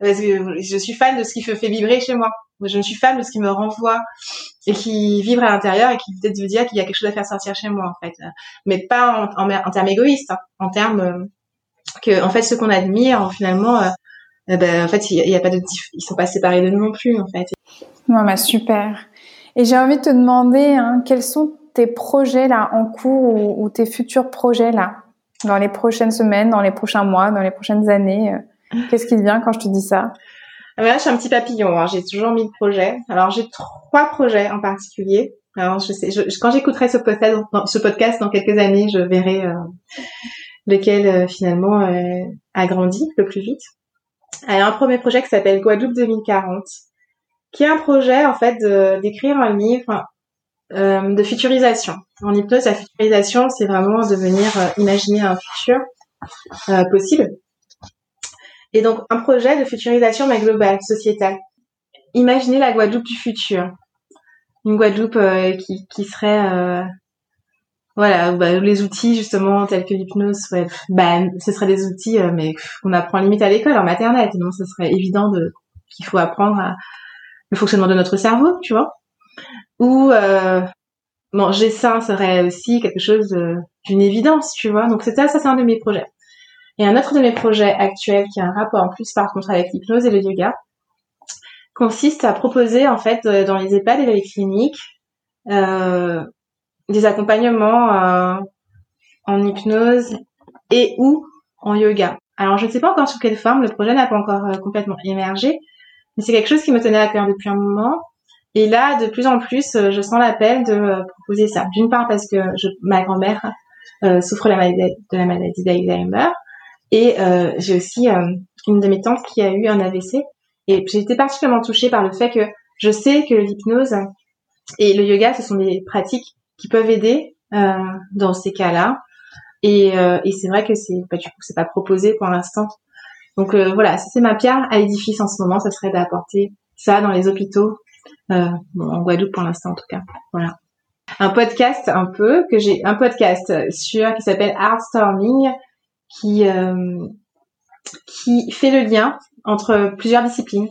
B: Parce que je suis fan de ce qui me fait vibrer chez moi. Moi, Je suis fan de ce qui me renvoie et qui vibre à l'intérieur et qui peut-être veut dire qu'il y a quelque chose à faire sortir chez moi, en fait. Mais pas en, en, en termes égoïstes, hein. en termes euh, que, en fait, ceux qu'on admire, finalement, euh, euh, ben, en fait, il y a, il y a pas de, ils sont pas séparés de nous non plus, en fait.
A: Bah, super. Et j'ai envie de te demander, hein, quels sont tes projets là en cours ou, ou tes futurs projets là dans les prochaines semaines, dans les prochains mois, dans les prochaines années euh, Qu'est-ce qui te vient quand je te dis ça?
B: Ah, là, je suis un petit papillon. hein. J'ai toujours mis de projets. Alors, j'ai trois projets en particulier. Alors, je sais, je- quand j'écouterai ce podcast, dans, ce podcast dans quelques années, je verrai euh, lequel euh, finalement euh, a grandi le plus vite. Alors, un premier projet qui s'appelle Guadeloupe 2040, qui est un projet en fait d'écrire un livre euh, de futurisation. En hypnose, la futurisation, c'est vraiment de venir imaginer un futur possible. Et donc, un projet de futurisation, mais globale, sociétale. Imaginez la Guadeloupe du futur. Une Guadeloupe qui, qui serait... euh, voilà, bah, les outils, justement, tels que l'hypnose, ouais, bah, ce seraient des outils, euh, mais qu'on apprend limite à l'école, en maternelle. Sinon, ce serait évident de qu'il faut apprendre à- le fonctionnement de notre cerveau, tu vois. Ou, euh, manger sain serait aussi quelque chose de- d'une évidence, tu vois. Donc, c'est ça, ça c'est un de mes projets. Et un autre de mes projets actuels qui a un rapport en plus par contre avec l'hypnose et le yoga consiste à proposer en fait euh, dans les EHPAD et les cliniques euh, des accompagnements euh, en hypnose et ou en yoga. Alors je ne sais pas encore sous quelle forme, le projet n'a pas encore euh, complètement émergé, mais c'est quelque chose qui me tenait à cœur depuis un moment. Et là, de plus en plus, euh, je sens l'appel de proposer ça. D'une part parce que je, ma grand-mère euh, souffre de la maladie, d'Alzheimer. Et euh, j'ai aussi une de mes tantes qui a eu un AVC. Et j'ai été particulièrement touchée par le fait que je sais que l'hypnose et le yoga, ce sont des pratiques qui peuvent aider euh, dans ces cas-là. Et, euh, et c'est vrai que c'est bah, du coup c'est pas proposé pour l'instant. Donc euh, voilà, c'est ma pierre à l'édifice en ce moment, ça serait d'apporter ça dans les hôpitaux, bon, en Guadeloupe pour l'instant en tout cas. Voilà. Un podcast un peu que j'ai un podcast sur qui s'appelle Art Storming qui euh, qui fait le lien entre plusieurs disciplines,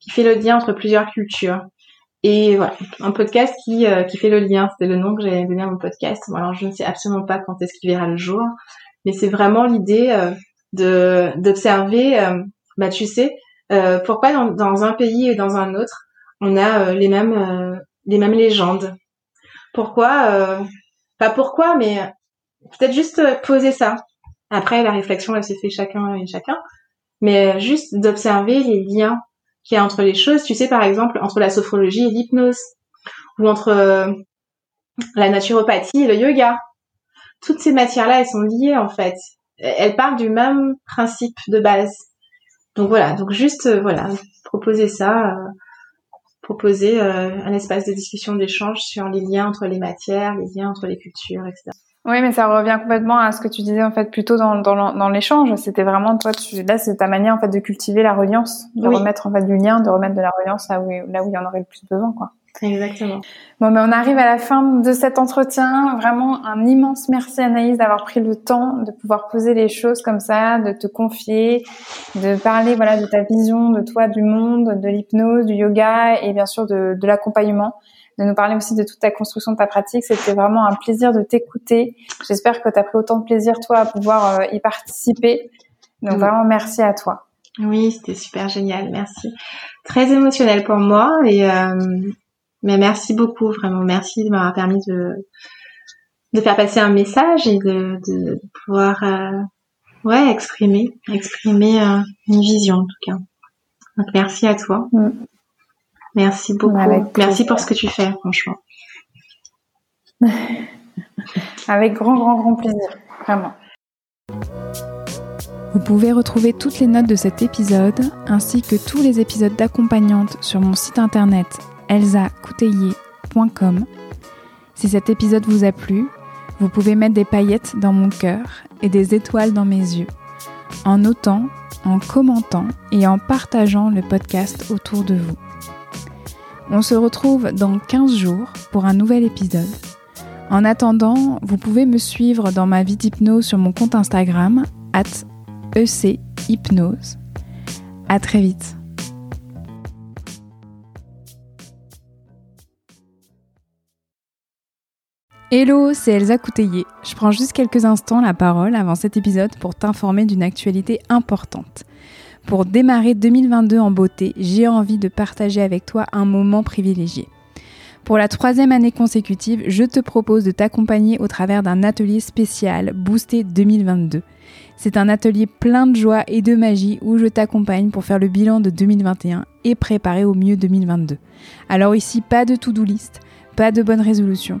B: qui fait le lien entre plusieurs cultures. Et voilà, un podcast qui euh, qui fait le lien, c'était le nom que j'avais donné à mon podcast. Alors je ne sais absolument pas quand est-ce qu'il verra le jour, mais c'est vraiment l'idée euh, de d'observer, euh, bah tu sais, euh, pourquoi dans, un pays et dans un autre, on a les mêmes les mêmes légendes. Pourquoi Pas pourquoi, mais peut-être juste poser ça. Après, la réflexion, elle se fait chacun et chacun. Mais juste d'observer les liens qu'il y a entre les choses. Tu sais, par exemple, entre la sophrologie et l'hypnose. Ou entre euh, la naturopathie et le yoga. Toutes ces matières-là, elles sont liées, en fait. elles parlent du même principe de base. Donc voilà, donc juste voilà, proposer ça, proposer un espace de discussion, d'échange sur les liens entre les matières, les liens entre les cultures, etc.
A: Oui, mais ça revient complètement à ce que tu disais en fait plutôt dans, dans, dans l'échange. C'était vraiment toi, tu, là, c'est ta manière en fait de cultiver la reliance, de remettre en fait du lien, de remettre de la reliance là où, là où il y en aurait le plus besoin, quoi.
B: Exactement.
A: Bon, mais on arrive à la fin de cet entretien. Vraiment un immense merci Anaïs d'avoir pris le temps de pouvoir poser les choses comme ça, de te confier, de parler voilà de ta vision, de toi, du monde, de l'hypnose, du yoga et bien sûr de, de l'accompagnement de nous parler aussi de toute ta construction de ta pratique. C'était vraiment un plaisir de t'écouter. J'espère que tu as pris autant de plaisir, toi, à pouvoir euh, y participer. Donc, vraiment, merci à toi.
B: Oui, c'était super génial. Merci. Très émotionnel pour moi. Et, euh, mais merci beaucoup, vraiment. Merci de m'avoir permis de, de faire passer un message et de, de pouvoir, euh, ouais, exprimer, exprimer une vision, en tout cas. Donc, merci à toi. Mm. Merci beaucoup. Merci pour ce que tu fais, franchement.
A: Avec grand, grand, grand plaisir, vraiment. Vous pouvez retrouver toutes les notes de cet épisode ainsi que tous les épisodes d'accompagnante sur mon site internet elsacouteiller.com. Si cet épisode vous a plu, vous pouvez mettre des paillettes dans mon cœur et des étoiles dans mes yeux en notant, en commentant et en partageant le podcast autour de vous. On se retrouve dans 15 jours pour un nouvel épisode. En attendant, vous pouvez me suivre dans ma vie d'hypnose sur mon compte Instagram, at echypnose. À très vite. Hello, c'est Elsa Couteillé. Je prends juste quelques instants la parole avant cet épisode pour t'informer d'une actualité importante. Pour démarrer 2022 en beauté, j'ai envie de partager avec toi un moment privilégié. Pour la troisième année consécutive, je te propose de t'accompagner au travers d'un atelier spécial Boosté 2022. C'est un atelier plein de joie et de magie où je t'accompagne pour faire le bilan de 2021 et préparer au mieux 2022. Alors ici, pas de to-do list, pas de bonne résolution